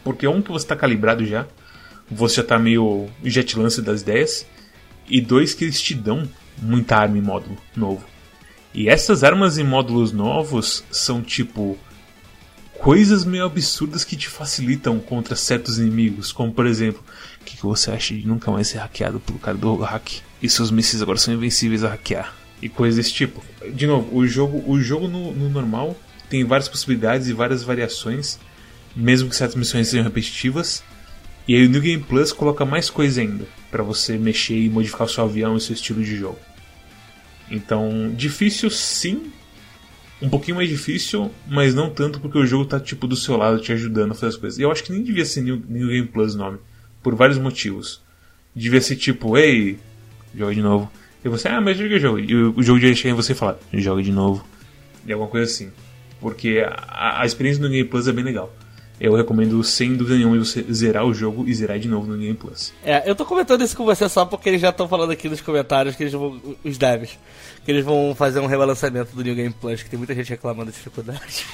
Porque um que você tá calibrado já, você já tá meio jet lance das ideias, e dois que eles te dão muita arma em módulo novo. E essas armas em módulos novos são tipo coisas meio absurdas que te facilitam contra certos inimigos, como por exemplo, o que, que você acha de nunca mais ser hackeado pelo cara do hack? E seus mísseis agora são invencíveis a hackear. E coisas desse tipo. De novo, o jogo, o jogo no, no normal tem várias possibilidades e várias variações mesmo que certas missões sejam repetitivas. E aí o New Game Plus coloca mais coisa ainda para você mexer e modificar o seu avião e seu estilo de jogo. Então, difícil sim, um pouquinho mais difícil, mas não tanto porque o jogo tá tipo do seu lado te ajudando a fazer as coisas. E eu acho que nem devia ser New, New Game Plus o nome, por vários motivos. Devia ser tipo, ei, joga de novo. E você, ah, mas joga o jogo. E o, jogo já chega em você e fala, joga de novo. E alguma coisa assim. Porque a, a experiência do New Game Plus é bem legal. Eu recomendo sem dúvida nenhuma você zerar o jogo e zerar de novo no Game Plus. É, eu tô comentando isso com você só porque eles já estão falando aqui nos comentários que eles vão. Os devs. Que eles vão fazer um rebalançamento do New Game Plus, que tem muita gente reclamando de dificuldade.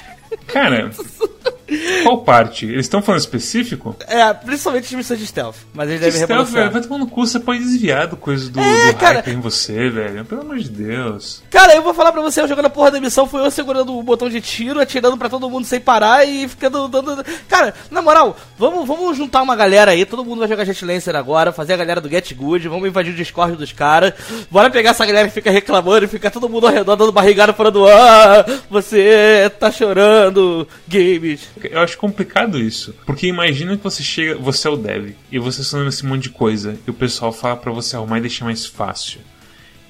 Cara, qual parte? Eles estão falando específico? É, principalmente de missões de stealth. Mas eles devem Stealth, velho, vai tomar no cu, você pode desviar do coisa do, É, do cara. em você, velho. Pelo amor de Deus. Cara, eu vou falar pra você, eu jogando a porra da missão, fui eu segurando o botão de tiro, atirando pra todo mundo sem parar e ficando dando. Cara, na moral, vamos, vamos juntar uma galera aí, todo mundo vai jogar Jet Lancer agora, fazer a galera do Get Good, vamos invadir o Discord dos caras. Bora pegar essa galera que fica reclamando e ficar todo mundo ao redor dando barrigada falando, ah, você tá chorando, games. Eu acho complicado isso. Porque imagina que você chega, você é o dev, e você está esse monte de coisa, e o pessoal fala pra você arrumar e deixar mais fácil.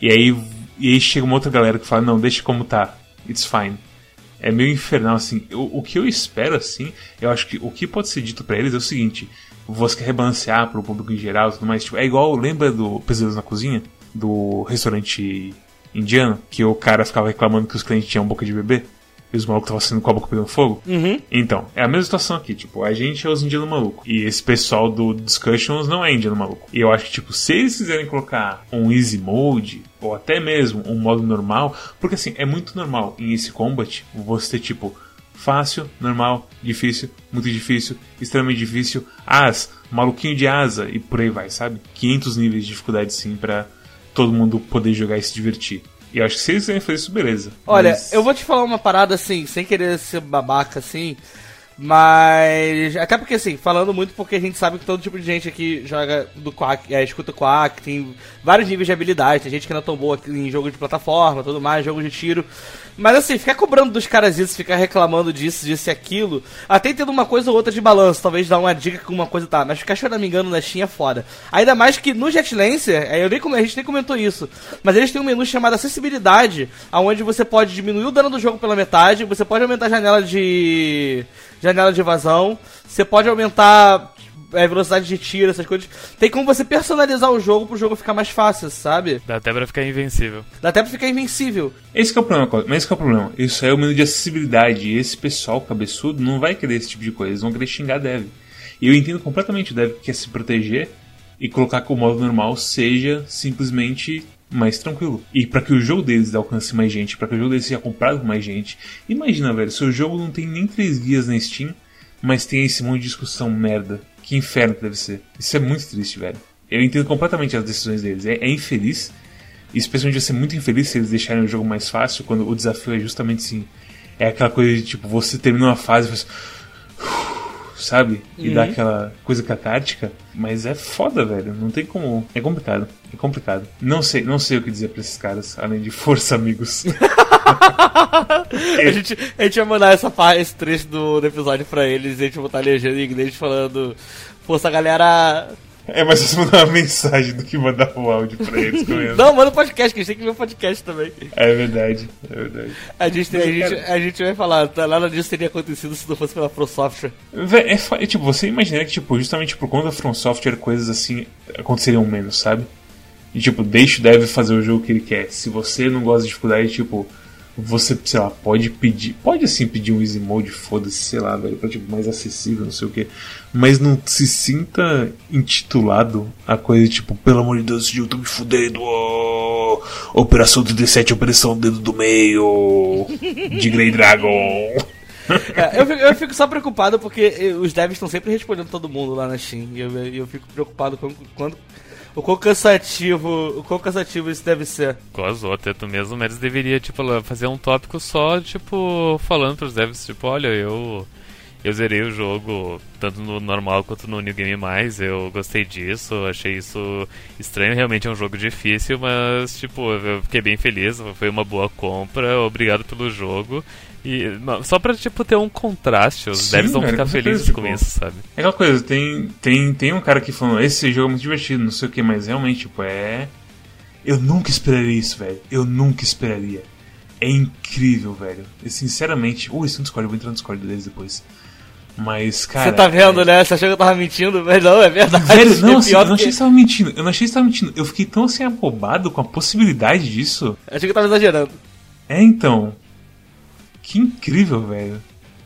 E aí, e aí chega uma outra galera que fala, não, deixa como tá. It's fine. É meio infernal, assim. O, o que eu espero, assim, eu acho que o que pode ser dito pra eles é o seguinte: você quer rebalancear pro público em geral e tudo mais. Tipo, é igual, lembra do Pesadelos na Cozinha? Do restaurante indiano? Que o cara ficava reclamando que os clientes tinham boca de bebê? E os malucos estavam saindo com a boca pegando fogo? Uhum. Então, é a mesma situação aqui, tipo, a gente é os indianos malucos. E esse pessoal do Discussions não é indiano maluco. E eu acho que, tipo, se eles quiserem colocar um easy mode, ou até mesmo um modo normal, porque assim, é muito normal em esse combat você ter, tipo, fácil, normal, difícil, muito difícil, extremamente difícil, as, maluquinho de asa e por aí vai, sabe? 500 níveis de dificuldade sim pra todo mundo poder jogar e se divertir. E acho que se eles quiserem fazer isso, beleza. Olha, Mas- eu vou te falar uma parada assim, sem querer ser babaca assim, mas. Até porque assim, falando muito porque a gente sabe que todo tipo de gente aqui joga do Quack, é, escuta Quack, tem vários níveis de habilidade, tem gente que não é tão boa em jogo de plataforma, tudo mais, jogo de tiro. Mas assim, ficar cobrando dos caras isso, ficar reclamando disso, disso e aquilo, até tendo uma coisa ou outra de balanço, talvez dar uma dica que uma coisa tá, mas ficar choramingando na Steam é foda. Ainda mais que no Jet Lancer, é, eu nem, a gente nem comentou isso, mas eles têm um menu chamado Acessibilidade, onde você pode diminuir o dano do jogo pela metade, você pode aumentar a janela de. Janela de evasão, você pode aumentar é, velocidade de tiro, essas coisas. Tem como você personalizar o jogo pro jogo ficar mais fácil, sabe? Dá até pra ficar invencível. Dá até pra ficar invencível. Esse que é o problema, mas esse que é o problema. Isso aí é o menu de acessibilidade. E esse pessoal cabeçudo não vai querer esse tipo de coisa. Eles vão querer xingar dev. E eu entendo completamente o dev que quer se proteger e colocar que o modo normal seja simplesmente mais tranquilo. E para que o jogo deles alcance mais gente, para que o jogo deles seja comprado por mais gente. Imagina, velho, seu jogo não tem nem três guias na Steam, mas tem esse monte de discussão merda. Que inferno que deve ser. Isso é muito triste, velho. Eu entendo completamente as decisões deles. É, é infeliz. E especialmente vai ser muito infeliz se eles deixarem o jogo mais fácil, quando o desafio é justamente assim. É aquela coisa de tipo, você termina uma fase e faz. Sabe? E dá aquela coisa catártica. Mas é foda, velho. Não tem como. É complicado. É complicado. Não sei, não sei o que dizer pra esses caras, além de força, amigos. A gente, a gente vai mandar essa esse trecho do, do episódio pra eles e a gente vai botar a legenda em inglês falando. Força, galera. é mais fácil mandar uma mensagem do que mandar o áudio pra eles. Não, manda o podcast, que a gente tem que ver o podcast também. É verdade, é verdade. A gente, tem- a, gente, a gente vai falar, tá, nada disso teria acontecido se não fosse pela Pro Software. É, fa- é tipo, você imagina que, tipo, justamente por conta da From Software, coisas assim aconteceriam menos, sabe? E, tipo, deixa o dev fazer o jogo que ele quer. Se você não gosta de dificuldade, tipo, você, sei lá, pode pedir. Pode assim pedir um easy mode, foda-se, sei lá, velho, pra tipo, mais acessível, não sei o que. Mas não se sinta intitulado a coisa tipo, pelo amor de Deus, esse jogo tá me fudendo. ó, Operação 37, Operação Dedo do Meio. De Grey Dragon. É, eu, fico, eu fico só preocupado porque eh, os devs estão sempre respondendo todo mundo lá na Steam. E eu, eu fico preocupado com quando. O quão cansativo. O quão cansativo isso deve ser. Gozou, até tu mesmo, mas deveria, tipo, fazer um tópico só, tipo, falando pros devs, tipo, olha, eu. Eu zerei o jogo, tanto no normal quanto no New Game Mais, eu gostei disso, achei isso estranho, realmente é um jogo difícil, mas, tipo, eu fiquei bem feliz, foi uma boa compra, obrigado pelo jogo. E só pra, tipo, ter um contraste, os Sim, devs vão velho, ficar com certeza, felizes tipo, com isso, sabe? É aquela coisa, tem, tem, tem um cara que falando, esse jogo é muito divertido, não sei o que, mas realmente, tipo, é. Eu nunca esperaria isso, velho. Eu nunca esperaria. É incrível, velho. E sinceramente. Uh, isso é um Discord, eu vou entrar no Discord deles depois. Mas, cara. Você tá vendo, né? Você achou que eu tava mentindo? Mas não, é verdade. Velho, não, é assim, eu não achei que... que você tava mentindo. Eu não achei que você tava mentindo. Eu fiquei tão assim abobado com a possibilidade disso. Achei que eu tava exagerando. É então. Que incrível, velho.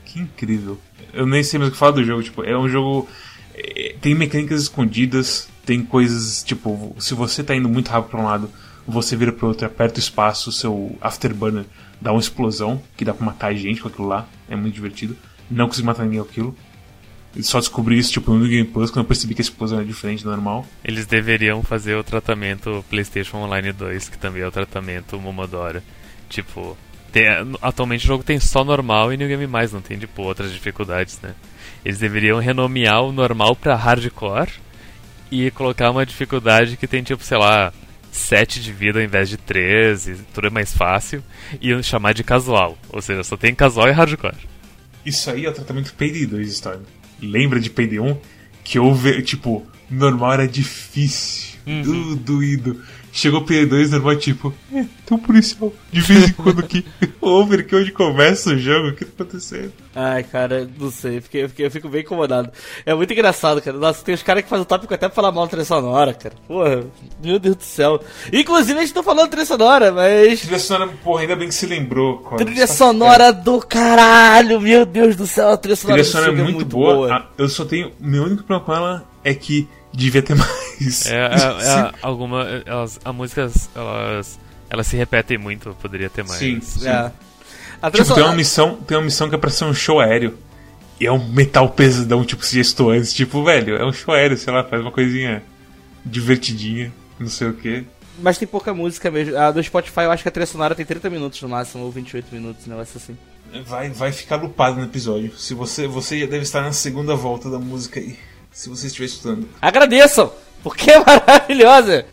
Que incrível. Eu nem sei mais o que falar do jogo. Tipo, é um jogo. é, tem mecânicas escondidas. Tem coisas. Tipo, se você tá indo muito rápido pra um lado, você vira pro outro, aperta o espaço, seu afterburner dá uma explosão que dá pra matar gente com aquilo lá. É muito divertido. não consegui matar ninguém com aquilo. Só descobri isso, tipo, no Game Plus, quando eu percebi que a explosão era diferente do normal. Eles deveriam fazer o tratamento PlayStation Online 2, que também é o tratamento Momodora. Tipo, tem, atualmente o jogo tem só normal e New Game Mais, não tem, tipo, outras dificuldades, né? Eles deveriam renomear o normal pra hardcore e colocar uma dificuldade que tem, tipo, sei lá, 7 de vida ao invés de 13, tudo é mais fácil, e chamar de casual. Ou seja, só tem casual e hardcore. Isso aí é o tratamento PD2, Storm. Lembra de PD1? Que houve, tipo, normal era difícil, uhum. doído. Chegou o PD2 normal, tipo, é, tem um policial de vez em quando aqui. Over que onde começa o jogo, o que tá acontecendo? Ai, cara, não sei, eu, fiquei, eu, fiquei, eu fico bem incomodado. É muito engraçado, cara. Nossa, tem os caras que fazem o tópico até pra falar mal da trilha sonora, cara. Porra, meu Deus do céu. Inclusive, a gente tá falando trilha sonora, mas. Trilha sonora, porra, ainda bem que se lembrou. Trilha tá sonora do caralho, meu Deus do céu. A trilha sonora, trilha sonora é muito, muito boa. boa. Eu só tenho. Meu único problema com ela é que devia ter mais. É, é, é alguma. Elas, as músicas, elas. Elas se repetem muito, poderia ter mais. Sim, sim. É. Tipo, tem uma missão, tem uma missão que é pra ser um show aéreo. E é um metal pesadão, tipo gesto antes. Tipo, velho, é um show aéreo, sei lá, faz uma coisinha divertidinha, não sei o que. Mas tem pouca música mesmo. A do Spotify eu acho que a trilha sonora tem 30 minutos no máximo, ou 28 minutos, um negócio assim. Vai, vai ficar lupado no episódio. Se você, você deve estar na segunda volta da música aí. Se você estiver escutando. Agradeçam! Porque é maravilhosa!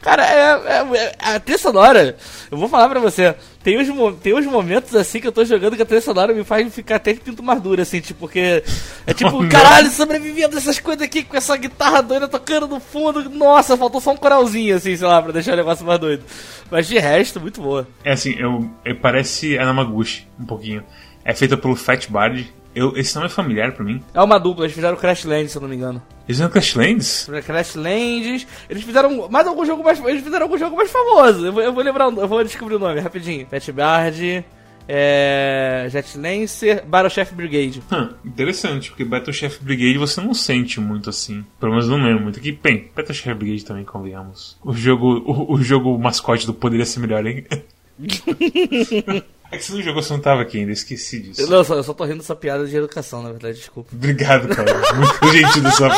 Cara, é, é, é, a trilha sonora, eu vou falar pra você, tem uns, tem uns momentos assim que eu tô jogando que a trilha sonora me faz ficar até de pinto mais duro, assim, tipo, porque é tipo, oh, caralho, sobrevivendo essas coisas aqui com essa guitarra doida tocando no fundo, nossa, faltou só um coralzinho, assim, sei lá, pra deixar o negócio mais doido. Mas de resto, muito boa. É assim, eu, eu parece Anamaguchi, um pouquinho. É feita pelo Fat Bard, eu, esse nome é familiar pra mim. É uma dupla, eles fizeram Crashlands, se eu não me engano. Eles fizeram Crashlands? Crashlands. Eles fizeram mais algum jogo mais. Eles fizeram algum jogo mais famoso. Eu vou, eu vou lembrar, eu vou descobrir o nome rapidinho. Pet Bard. É. Jet Lancer, Battle Chef Brigade. Hum, interessante, porque Battle Chef Brigade você não sente muito assim. Pelo menos não lembro muito. Aqui, bem, Battle Chef Brigade também, convenhamos. O jogo, o, o jogo mascote do poderia ser melhor, hein? É que você não jogou, você não tava aqui ainda, esqueci disso. Eu, não, eu só, eu só tô rindo dessa piada de educação, na verdade, desculpa. Obrigado, cara. Muito gentil da sua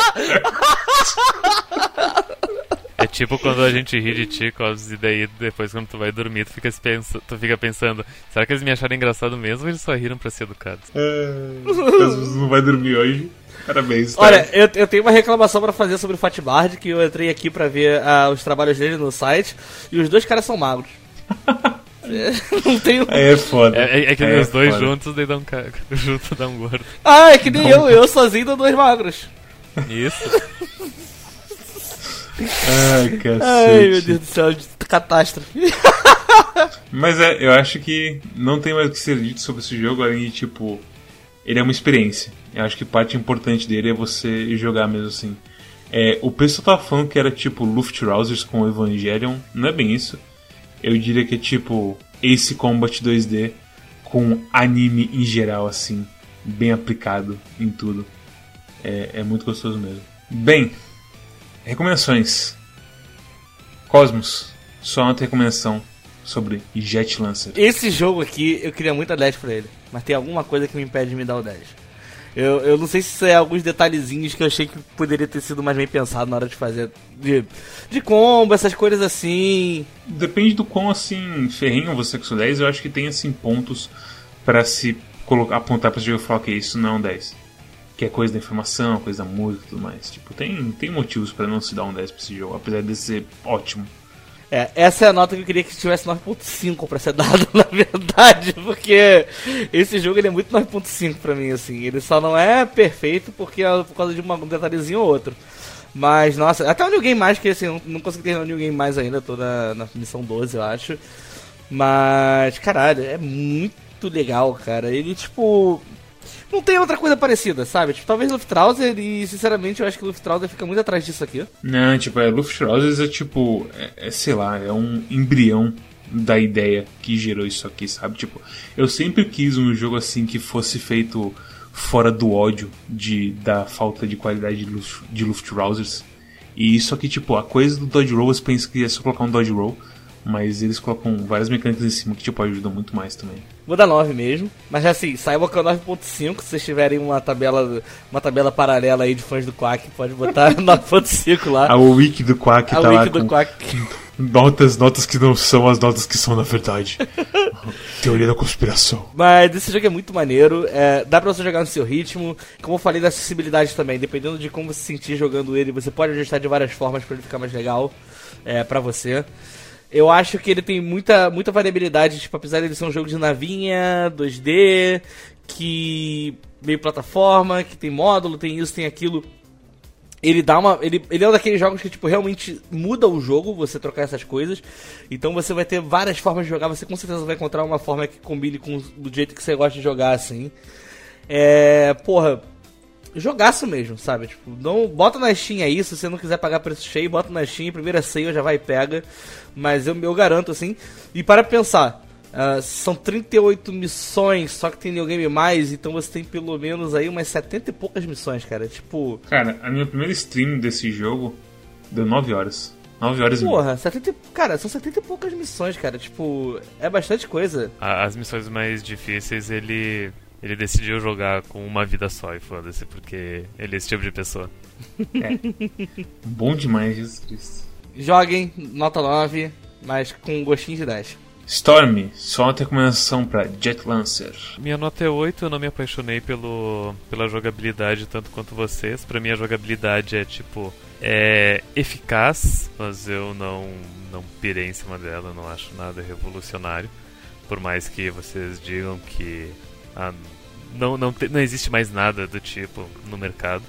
É tipo quando a gente ri de ti, Cosmos, e daí depois quando tu vai dormir, tu fica, pensa, tu fica pensando, será que eles me acharam engraçado mesmo ou eles só riram pra ser educados? É, não vai dormir hoje. Parabéns. Tá? Olha, eu, eu tenho uma reclamação para fazer sobre o Fatbard, que eu entrei aqui para ver uh, os trabalhos dele no site, e os dois caras são magros. não tem É foda. É, é, é que é os dois foda. juntos daí dá um cara. Junto dá um gordo. Ah, é que nem não. eu, eu sozinho dou dois magros. Isso. Ai, cacete. Ai, meu Deus do céu, catástrofe. Mas é, eu acho que não tem mais o que ser dito sobre esse jogo, além de, tipo, ele é uma experiência. Eu acho que parte importante dele é você jogar mesmo assim. É, o pessoal tava falando que era tipo Luftrausers com Evangelion, não é bem isso eu diria que é tipo Ace Combat 2D com anime em geral, assim, bem aplicado em tudo. É, é muito gostoso mesmo. Bem, recomendações. Cosmos, só uma recomendação sobre Jet Lancer. Esse jogo aqui, eu queria muito a 10 pra ele, mas tem alguma coisa que me impede de me dar o 10. Eu, eu não sei se é alguns detalhezinhos que eu achei que poderia ter sido mais bem pensado na hora de fazer. De, de combo, essas coisas assim. Depende do quão assim ferrinho você com o 10, eu acho que tem assim pontos para se colocar, apontar esse jogo e falar que isso não é um 10. Que é coisa da informação, coisa da música e tudo mais. Tipo, tem, tem motivos para não se dar um 10 pra esse jogo, apesar de ser ótimo. É, essa é a nota que eu queria que tivesse 9.5 pra ser dado, na verdade, porque esse jogo ele é muito 9.5 pra mim, assim. Ele só não é perfeito porque é por causa de um detalhezinho ou outro. Mas, nossa, até o New Game Mais, que assim, não, não consegui terminar o New Game Mais ainda, tô na, na missão 12, eu acho. Mas, caralho, é muito legal, cara. Ele, tipo, não tem outra coisa parecida, sabe? Tipo, talvez Luftrauser e, sinceramente, eu acho que Luftrauser fica muito atrás disso aqui. Não, tipo, é, Luftrauser é tipo, é, é, sei lá, é um embrião da ideia que gerou isso aqui, sabe? Tipo, eu sempre quis um jogo assim que fosse feito fora do ódio de, da falta de qualidade de, Luft, de Luftrausers. E isso aqui, tipo, a coisa do Dodge Roll, você pensa que é só colocar um Dodge Roll, Mas eles colocam várias mecânicas em cima que tipo ajudam muito mais também. Vou dar 9 mesmo. Mas assim, saiba que é 9.5. Se vocês tiverem uma tabela, uma tabela paralela aí de fãs do Quack, pode botar 9.5 lá. A wiki do Quack A tá wiki lá do com Quack. notas, notas que não são as notas que são na verdade. Teoria da conspiração. Mas esse jogo é muito maneiro, é, dá pra você jogar no seu ritmo. Como eu falei da acessibilidade também, dependendo de como você se sentir jogando ele, você pode ajustar de várias formas pra ele ficar mais legal é, pra você. Eu acho que ele tem muita, muita variabilidade, tipo, apesar de ele ser um jogo de navinha, 2D, que meio plataforma, que tem módulo, tem isso, tem aquilo. Ele dá uma. Ele, ele é um daqueles jogos que, tipo, realmente muda o jogo você trocar essas coisas. Então você vai ter várias formas de jogar. Você com certeza vai encontrar uma forma que combine com do jeito que você gosta de jogar, assim. É. Porra. Jogaço mesmo, sabe? Tipo, não, bota na Steam aí, se você não quiser pagar preço cheio, bota na Steam, primeira ceia já vai e pega. Mas eu, eu garanto, assim. E para pensar, ah, são 38 missões, só que tem New Game Mais, então você tem pelo menos aí umas 70 e poucas missões, cara. Tipo, Cara, a minha primeira stream desse jogo deu 9 horas. 9 horas e porra, 70, e- cara, são 70 e poucas missões, cara. Tipo, é bastante coisa. As missões mais difíceis ele ele decidiu jogar com uma vida só e foda-se, porque ele é esse tipo de pessoa. Bom demais, Jesus Cristo. Joguem, nota 9, mas com um gostinho de 10. Storm, só uma recomendação pra Jet Lancer. Minha nota é 8, eu não me apaixonei pelo, pela jogabilidade tanto quanto vocês. Pra mim a jogabilidade é tipo. É eficaz, mas eu não, não pirei em cima dela, não acho nada revolucionário. Por mais que vocês digam que ah, não, não, não existe mais nada do tipo no mercado.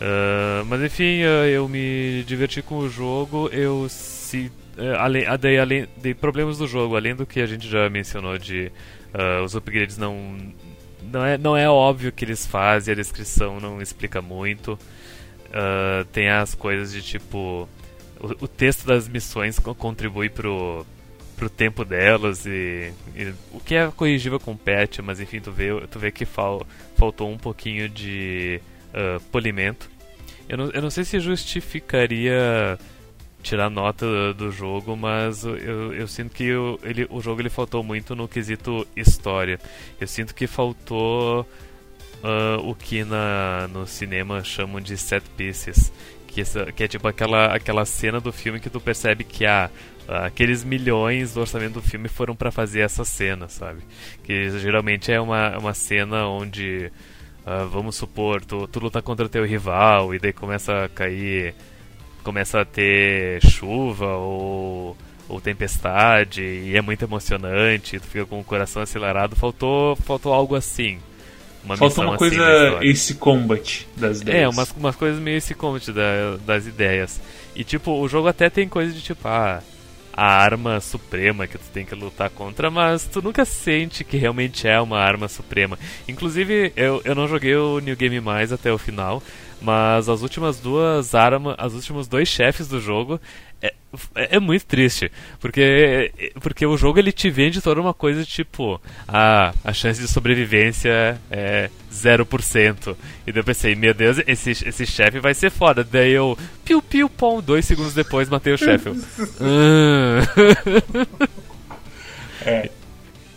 Ah, mas enfim, ah, eu me diverti com o jogo. Eu se eh, além, ah, daí, além de problemas do jogo, além do que a gente já mencionou de ah, os upgrades não não é não é óbvio que eles fazem, a descrição não explica muito. Ah, tem as coisas de tipo o, o texto das missões co- contribui pro pro tempo delas e, e o que é corrigível com patch, mas enfim, tu vê, tu vê que fal, faltou um pouquinho de ah, polimento. Eu não, eu não sei se justificaria tirar nota do, do jogo, mas eu, eu sinto que o, ele, o jogo ele faltou muito no quesito história. Eu sinto que faltou ah, o que na, no cinema chamam de set pieces, que, que é tipo aquela, aquela cena do filme que tu percebe que ah, aqueles milhões do orçamento do filme foram pra fazer essa cena, sabe? Que geralmente é uma, uma cena onde, ah, vamos supor, tu, tu luta contra teu rival e daí começa a cair, começa a ter chuva ou, ou tempestade e é muito emocionante, tu fica com o coração acelerado. Faltou, faltou algo assim. Uma Faltou missão uma assim coisa história. Ace Combat das ideias. É, umas, umas coisas meio esse combat da, das ideias. E tipo, o jogo até tem coisa de tipo, ah, a arma suprema que tu tem que lutar contra, mas tu nunca sente que realmente é uma arma suprema. Inclusive, eu, eu não joguei o New Game mais até o final, mas as últimas duas armas, os últimos dois chefes do jogo é, é, é muito triste, porque porque o jogo ele te vende toda uma coisa tipo, ah, a chance de sobrevivência é 0%. E daí eu pensei, meu Deus, esse, esse chefe vai ser foda. Daí eu, piu piu pom, dois segundos depois matei o chefe. "Ah." É.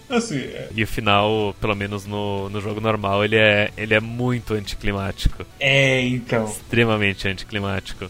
Assim, é, e o final, pelo menos no, no jogo normal, ele é, ele é muito anticlimático. é, então. Extremamente anticlimático.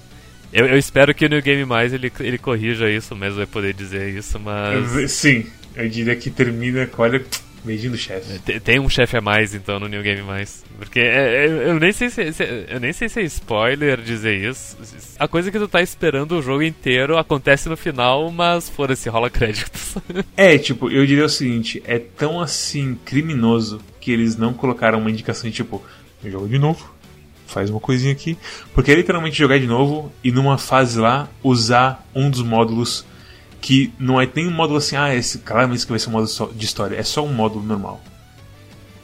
Eu, eu espero que o New Game Mais ele, ele corrija isso mesmo, vai poder dizer isso, mas. Sim, eu diria que termina com, olha, beijinho do chefe. Te- Tem um chefe a mais então no New Game Mais. Porque é- é- eu, nem sei se, se- eu nem sei se é spoiler dizer isso. A coisa que tu tá esperando o jogo inteiro acontece no final, mas foda-se, rola créditos. É, tipo, eu diria o seguinte, é tão assim criminoso que eles não colocaram uma indicação de tipo, joga de novo, faz uma coisinha aqui. Porque é literalmente jogar de novo e numa fase lá usar um dos módulos que não é nem um módulo assim, ah, esse claramente que vai ser um módulo de história, é só um módulo normal.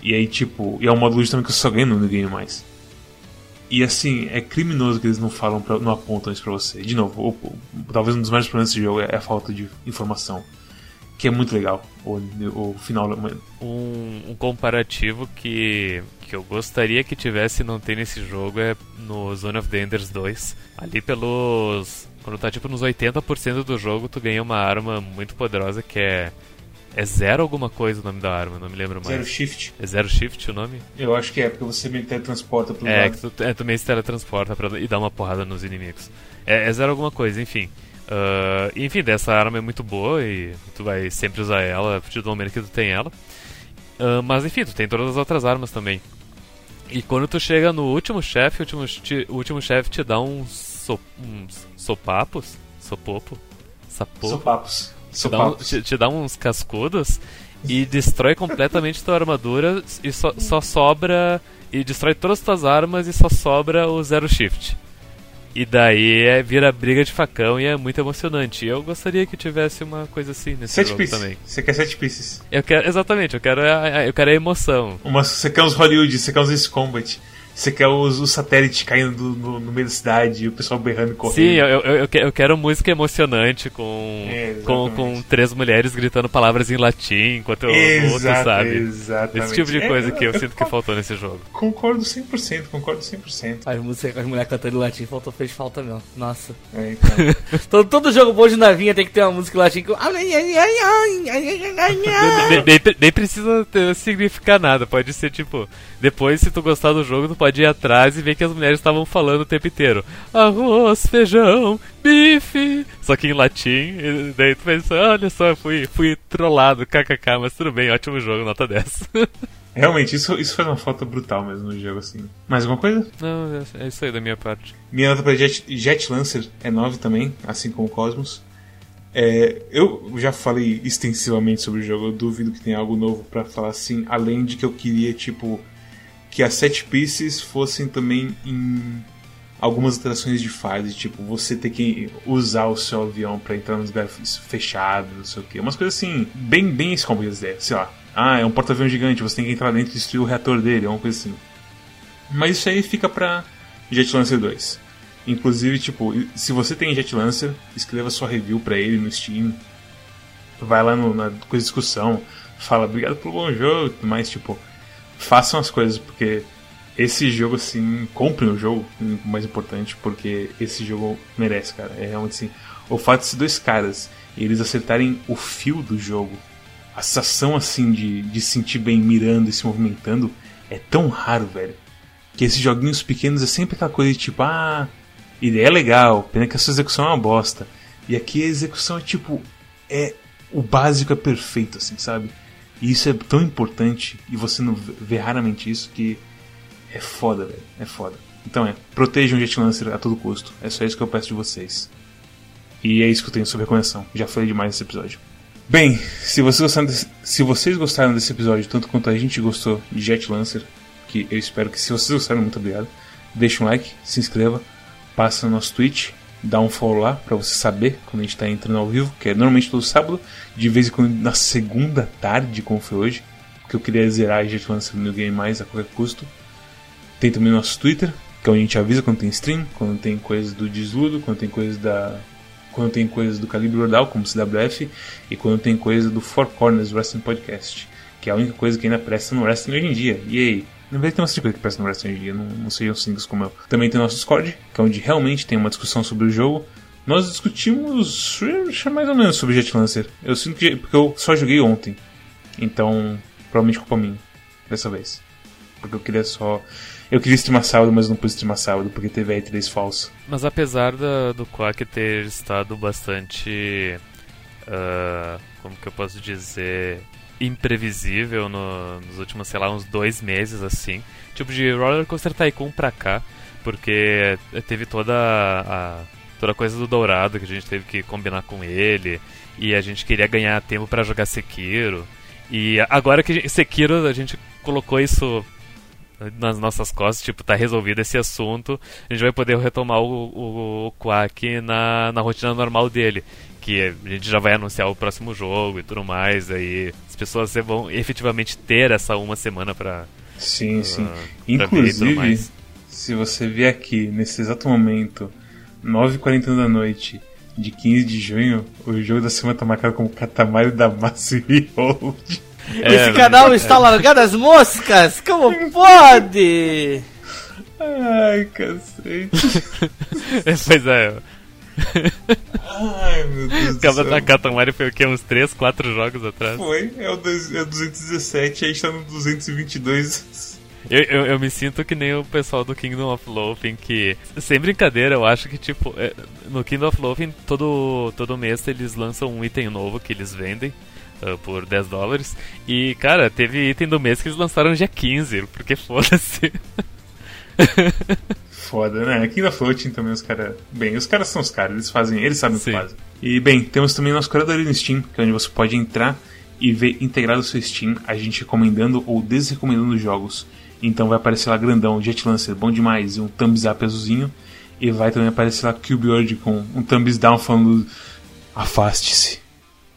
E aí, tipo, e é um módulo justamente que eu só ganho no game mais. E assim, é criminoso que eles não falam, pra, não apontam isso pra você. De novo, talvez um dos maiores problemas desse jogo é a falta de informação. que é muito legal o, o final. Um, um comparativo que, que eu gostaria que tivesse e não tem nesse jogo é no Zone of the Enders 2. Ali pelos. Quando tá tipo nos 80% do jogo, tu ganha uma arma muito poderosa que é. É zero alguma coisa o nome da arma, não me lembro mais. Zero Shift. É Zero Shift o nome? Eu acho que é, porque você meio que teletransporta pro É, lado. que tu, é, tu meio se teletransporta pra, e dá uma porrada nos inimigos. É, é zero alguma coisa, enfim. Uh, enfim, dessa arma é muito boa e tu vai sempre usar ela a partir do momento que tu tem ela. Uh, mas enfim, tu tem todas as outras armas também. E quando tu chega no último chefe, o último, o último chefe te dá uns, so, uns sopapos. Sopopo? Sapopo? Sopapos. te, dá um- te- te dá uns cascudos e destrói completamente tua armadura e só, só sobra. E destrói todas as tuas armas e só sobra o Zero Shift. E daí é, vira briga de facão e é muito emocionante. E Eu gostaria que tivesse uma coisa assim nesse Sete jogo pieces. também. Você quer sete pieces. Eu quero, exatamente, eu quero a, a- eu quero a emoção. Uma, você quer uns Hollywood, você quer uns Ace Combat. Você quer os, os satélites caindo do- no, no meio da cidade e o pessoal berrando e correndo. Sim, eu, eu, eu que- eu quero música emocionante com, É, com, com três mulheres gritando palavras em latim enquanto eu luto, Exato, sabe? Exatamente. Esse tipo de É, coisa que eu eu sinto que faltou nesse jogo. Concordo 100%, concordo 100%. As músicas, as mulheres cantando em latim faltou, fez falta mesmo. Nossa. É, então. Todo, todo jogo bom de navinha tem que ter uma música em latim que. Nem, nem- nem precisa significar nada, pode ser tipo. Depois, se tu gostar do jogo, tu pode ir atrás e ver que as mulheres estavam falando o tempo inteiro: arroz, feijão, bife. Só que em latim, e daí tu pensa: olha só, fui, fui trollado, kkk, mas tudo bem, ótimo jogo, nota 10. Realmente, isso, isso faz uma falta brutal mesmo no jogo, assim. Mais alguma coisa? Não, é- é isso aí da minha parte. Minha nota para Jet, Jet Lancer é 9 também, assim como o Cosmos. É, eu já falei extensivamente sobre o jogo, eu duvido que tenha algo novo pra falar assim, além de que eu queria, tipo, que as set pieces fossem também em algumas alterações de fase, tipo, você ter que usar o seu avião pra entrar nos lugares fechados, não sei o que. Umas coisas assim, bem, bem ideia, sei lá. Ah, é um porta-avião gigante, você tem que entrar dentro e destruir o reator dele, é uma coisa assim. Mas isso aí fica pra Jet Lancer 2. Inclusive, tipo, se você tem Jet Lancer, escreva sua review pra ele no Steam. Vai lá no, na discussão, fala obrigado pelo bom jogo, mas tipo, façam as coisas, porque esse jogo, assim, comprem o jogo, o mais importante, porque esse jogo merece, cara. É realmente assim. O fato de ser dois caras e eles acertarem o fio do jogo, a sensação assim de, de se sentir bem mirando e se movimentando, é tão raro, velho. Que esses joguinhos pequenos é sempre aquela coisa de tipo, ah, ideia é legal, pena que a sua execução é uma bosta. E aqui a execução é tipo, é o básico é perfeito, assim, sabe? E isso é tão importante e você não vê raramente isso que é foda, velho. É foda. Então é, protejam o Jet Lancer a todo custo. É só isso que eu peço de vocês. E é isso que eu tenho sobre recomendação. Já falei demais nesse episódio. Bem, se vocês gostaram desse, se vocês gostaram desse episódio, tanto quanto a gente gostou de Jet Lancer, que eu espero que se vocês gostaram, muito obrigado. Deixe um like, se inscreva, passa no nosso Twitch, dá um follow lá pra você saber quando a gente tá entrando ao vivo, que é normalmente todo sábado, de vez em quando na segunda tarde, como foi hoje, porque eu queria zerar Jet Lancer no New Game Mais a qualquer custo. Tem também o nosso Twitter, que é onde a gente avisa quando tem stream, quando tem coisas do Desludo, quando tem coisas da. Quando tem coisas do Calibre Ordal, como CWF, e quando tem coisa do Four Corners Wrestling Podcast, que é a única coisa que ainda presta no wrestling hoje em dia. E aí? Na verdade tem uma coisa que presta no wrestling dia, não, não sejam simples como eu. Também tem o nosso Discord, que é onde realmente tem uma discussão sobre o jogo. Nós discutimos mais ou menos sobre Jet Lancer. Eu sinto que. porque eu só joguei ontem. Então, provavelmente culpa minha, dessa vez. Porque eu queria só. Eu queria streamar sábado, mas não pude streamar sábado porque teve a E3 falsa. Mas apesar da, do Quack ter estado bastante. ah, como que eu posso dizer? Imprevisível no- nos últimos, sei lá, uns dois meses assim. Tipo de Roller Coaster Tycoon pra cá. Porque teve toda a. toda a coisa do Dourado que a gente teve que combinar com ele. E a gente queria ganhar tempo pra jogar Sekiro. E agora que Sekiro a gente colocou isso nas nossas costas, tipo, tá resolvido esse assunto, a gente vai poder retomar o, o, o Quack na, na rotina normal dele. Que a gente já vai anunciar o próximo jogo e tudo mais, aí as pessoas vão efetivamente ter essa uma semana pra. Sim, sim. pra Inclusive, se você vier aqui nesse exato momento, 9h40 da noite, de 15 de junho, o jogo da semana tá marcado como Katamari da Massive Hold. É, Esse canal é, está largado as moscas! Como pode? Ai, cacete. pois é. Ai, meu Deus do céu. Katamari foi o quê? Uns 3, 4 jogos atrás? Foi, é o, é o 217, aí está no 222. Eu, eu, eu, me sinto que nem o pessoal do Kingdom of Loathing, que, sem brincadeira, eu acho que, tipo, é, no Kingdom of Loathing, todo, todo mês eles lançam um item novo que eles vendem uh, por 10 dólares. E, cara, teve item do mês que eles lançaram dia 15, porque foda-se. Foda, né? Aqui na Floating também os caras. Bem, os caras são os caras, eles fazem, eles sabem Sim. o que fazem. E bem, temos também nosso curadoria no Steam, que é onde você pode entrar e ver integrado o seu Steam a gente recomendando ou desrecomendando jogos. Então vai aparecer lá grandão, Jet Lancer, bom demais, e um thumbs up azulzinho. E vai também aparecer lá Cube com um thumbs down falando afaste-se,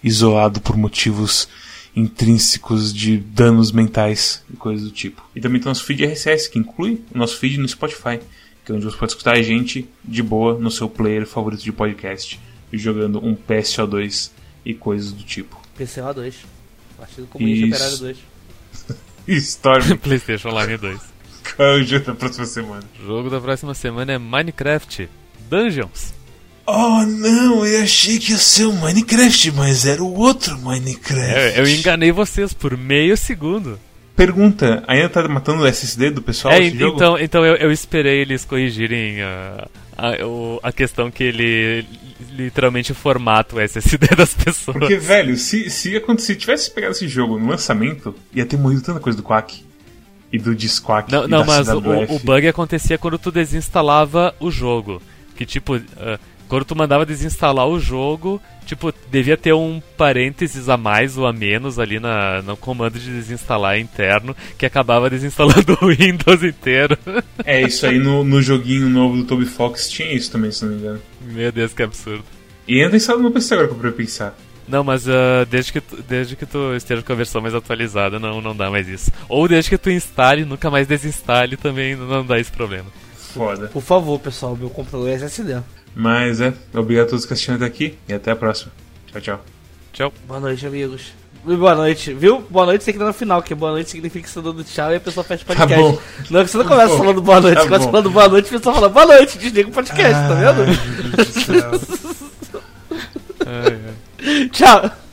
isolado por motivos intrínsecos de danos mentais e coisas do tipo. E também tem o nosso feed RSS, que inclui o nosso feed no Spotify, que é onde você pode escutar a gente de boa no seu player favorito de podcast, jogando um PSO2 e coisas do tipo. PCO2. Partido Comunista Operário 2. Storm. PlayStation Live 2. Qual é o jogo da próxima semana? O jogo da próxima semana é Minecraft Dungeons. Oh não, eu achei que ia ser o Minecraft, mas era o outro Minecraft. É, eu enganei vocês por meio segundo. Pergunta, ainda tá matando o SSD do pessoal é, então, jogo? Então eu, eu esperei eles corrigirem a, a, a questão que ele literalmente formata o SSD das pessoas. Porque, velho, se, se, se tivesse pegado esse jogo no lançamento, ia ter morrido tanta coisa do Quack. E do Disquack. Não, não mas o, o, bug acontecia quando tu desinstalava o jogo. Que tipo, uh, quando tu mandava desinstalar o jogo, tipo, devia ter um parênteses a mais ou a menos ali na, no comando de desinstalar interno, que acabava desinstalando o Windows inteiro. É, isso aí no, no joguinho novo do Toby Fox tinha isso também, se não me engano. Meu Deus, que absurdo. E ainda instalado no PC agora pra pensar. Não, mas uh, desde, que tu, desde que tu esteja com a versão mais atualizada, não, não dá mais isso. Ou desde que tu instale, nunca mais desinstale, também não dá esse problema. Foda. Por favor, pessoal, meu computador é SSD. Mas é, obrigado a todos que assistiram até aqui e até a próxima. Tchau, tchau. Tchau. Boa noite, amigos. Boa noite, viu? Boa noite tem que dar no final, porque boa noite significa que você tá dando tchau e a pessoa fecha o podcast. Tá bom. Não, você não tá começa bom. falando boa noite, tá você começa falando boa noite e a pessoa fala boa noite, desliga o podcast, ah, tá vendo? ai, ai. Tchau.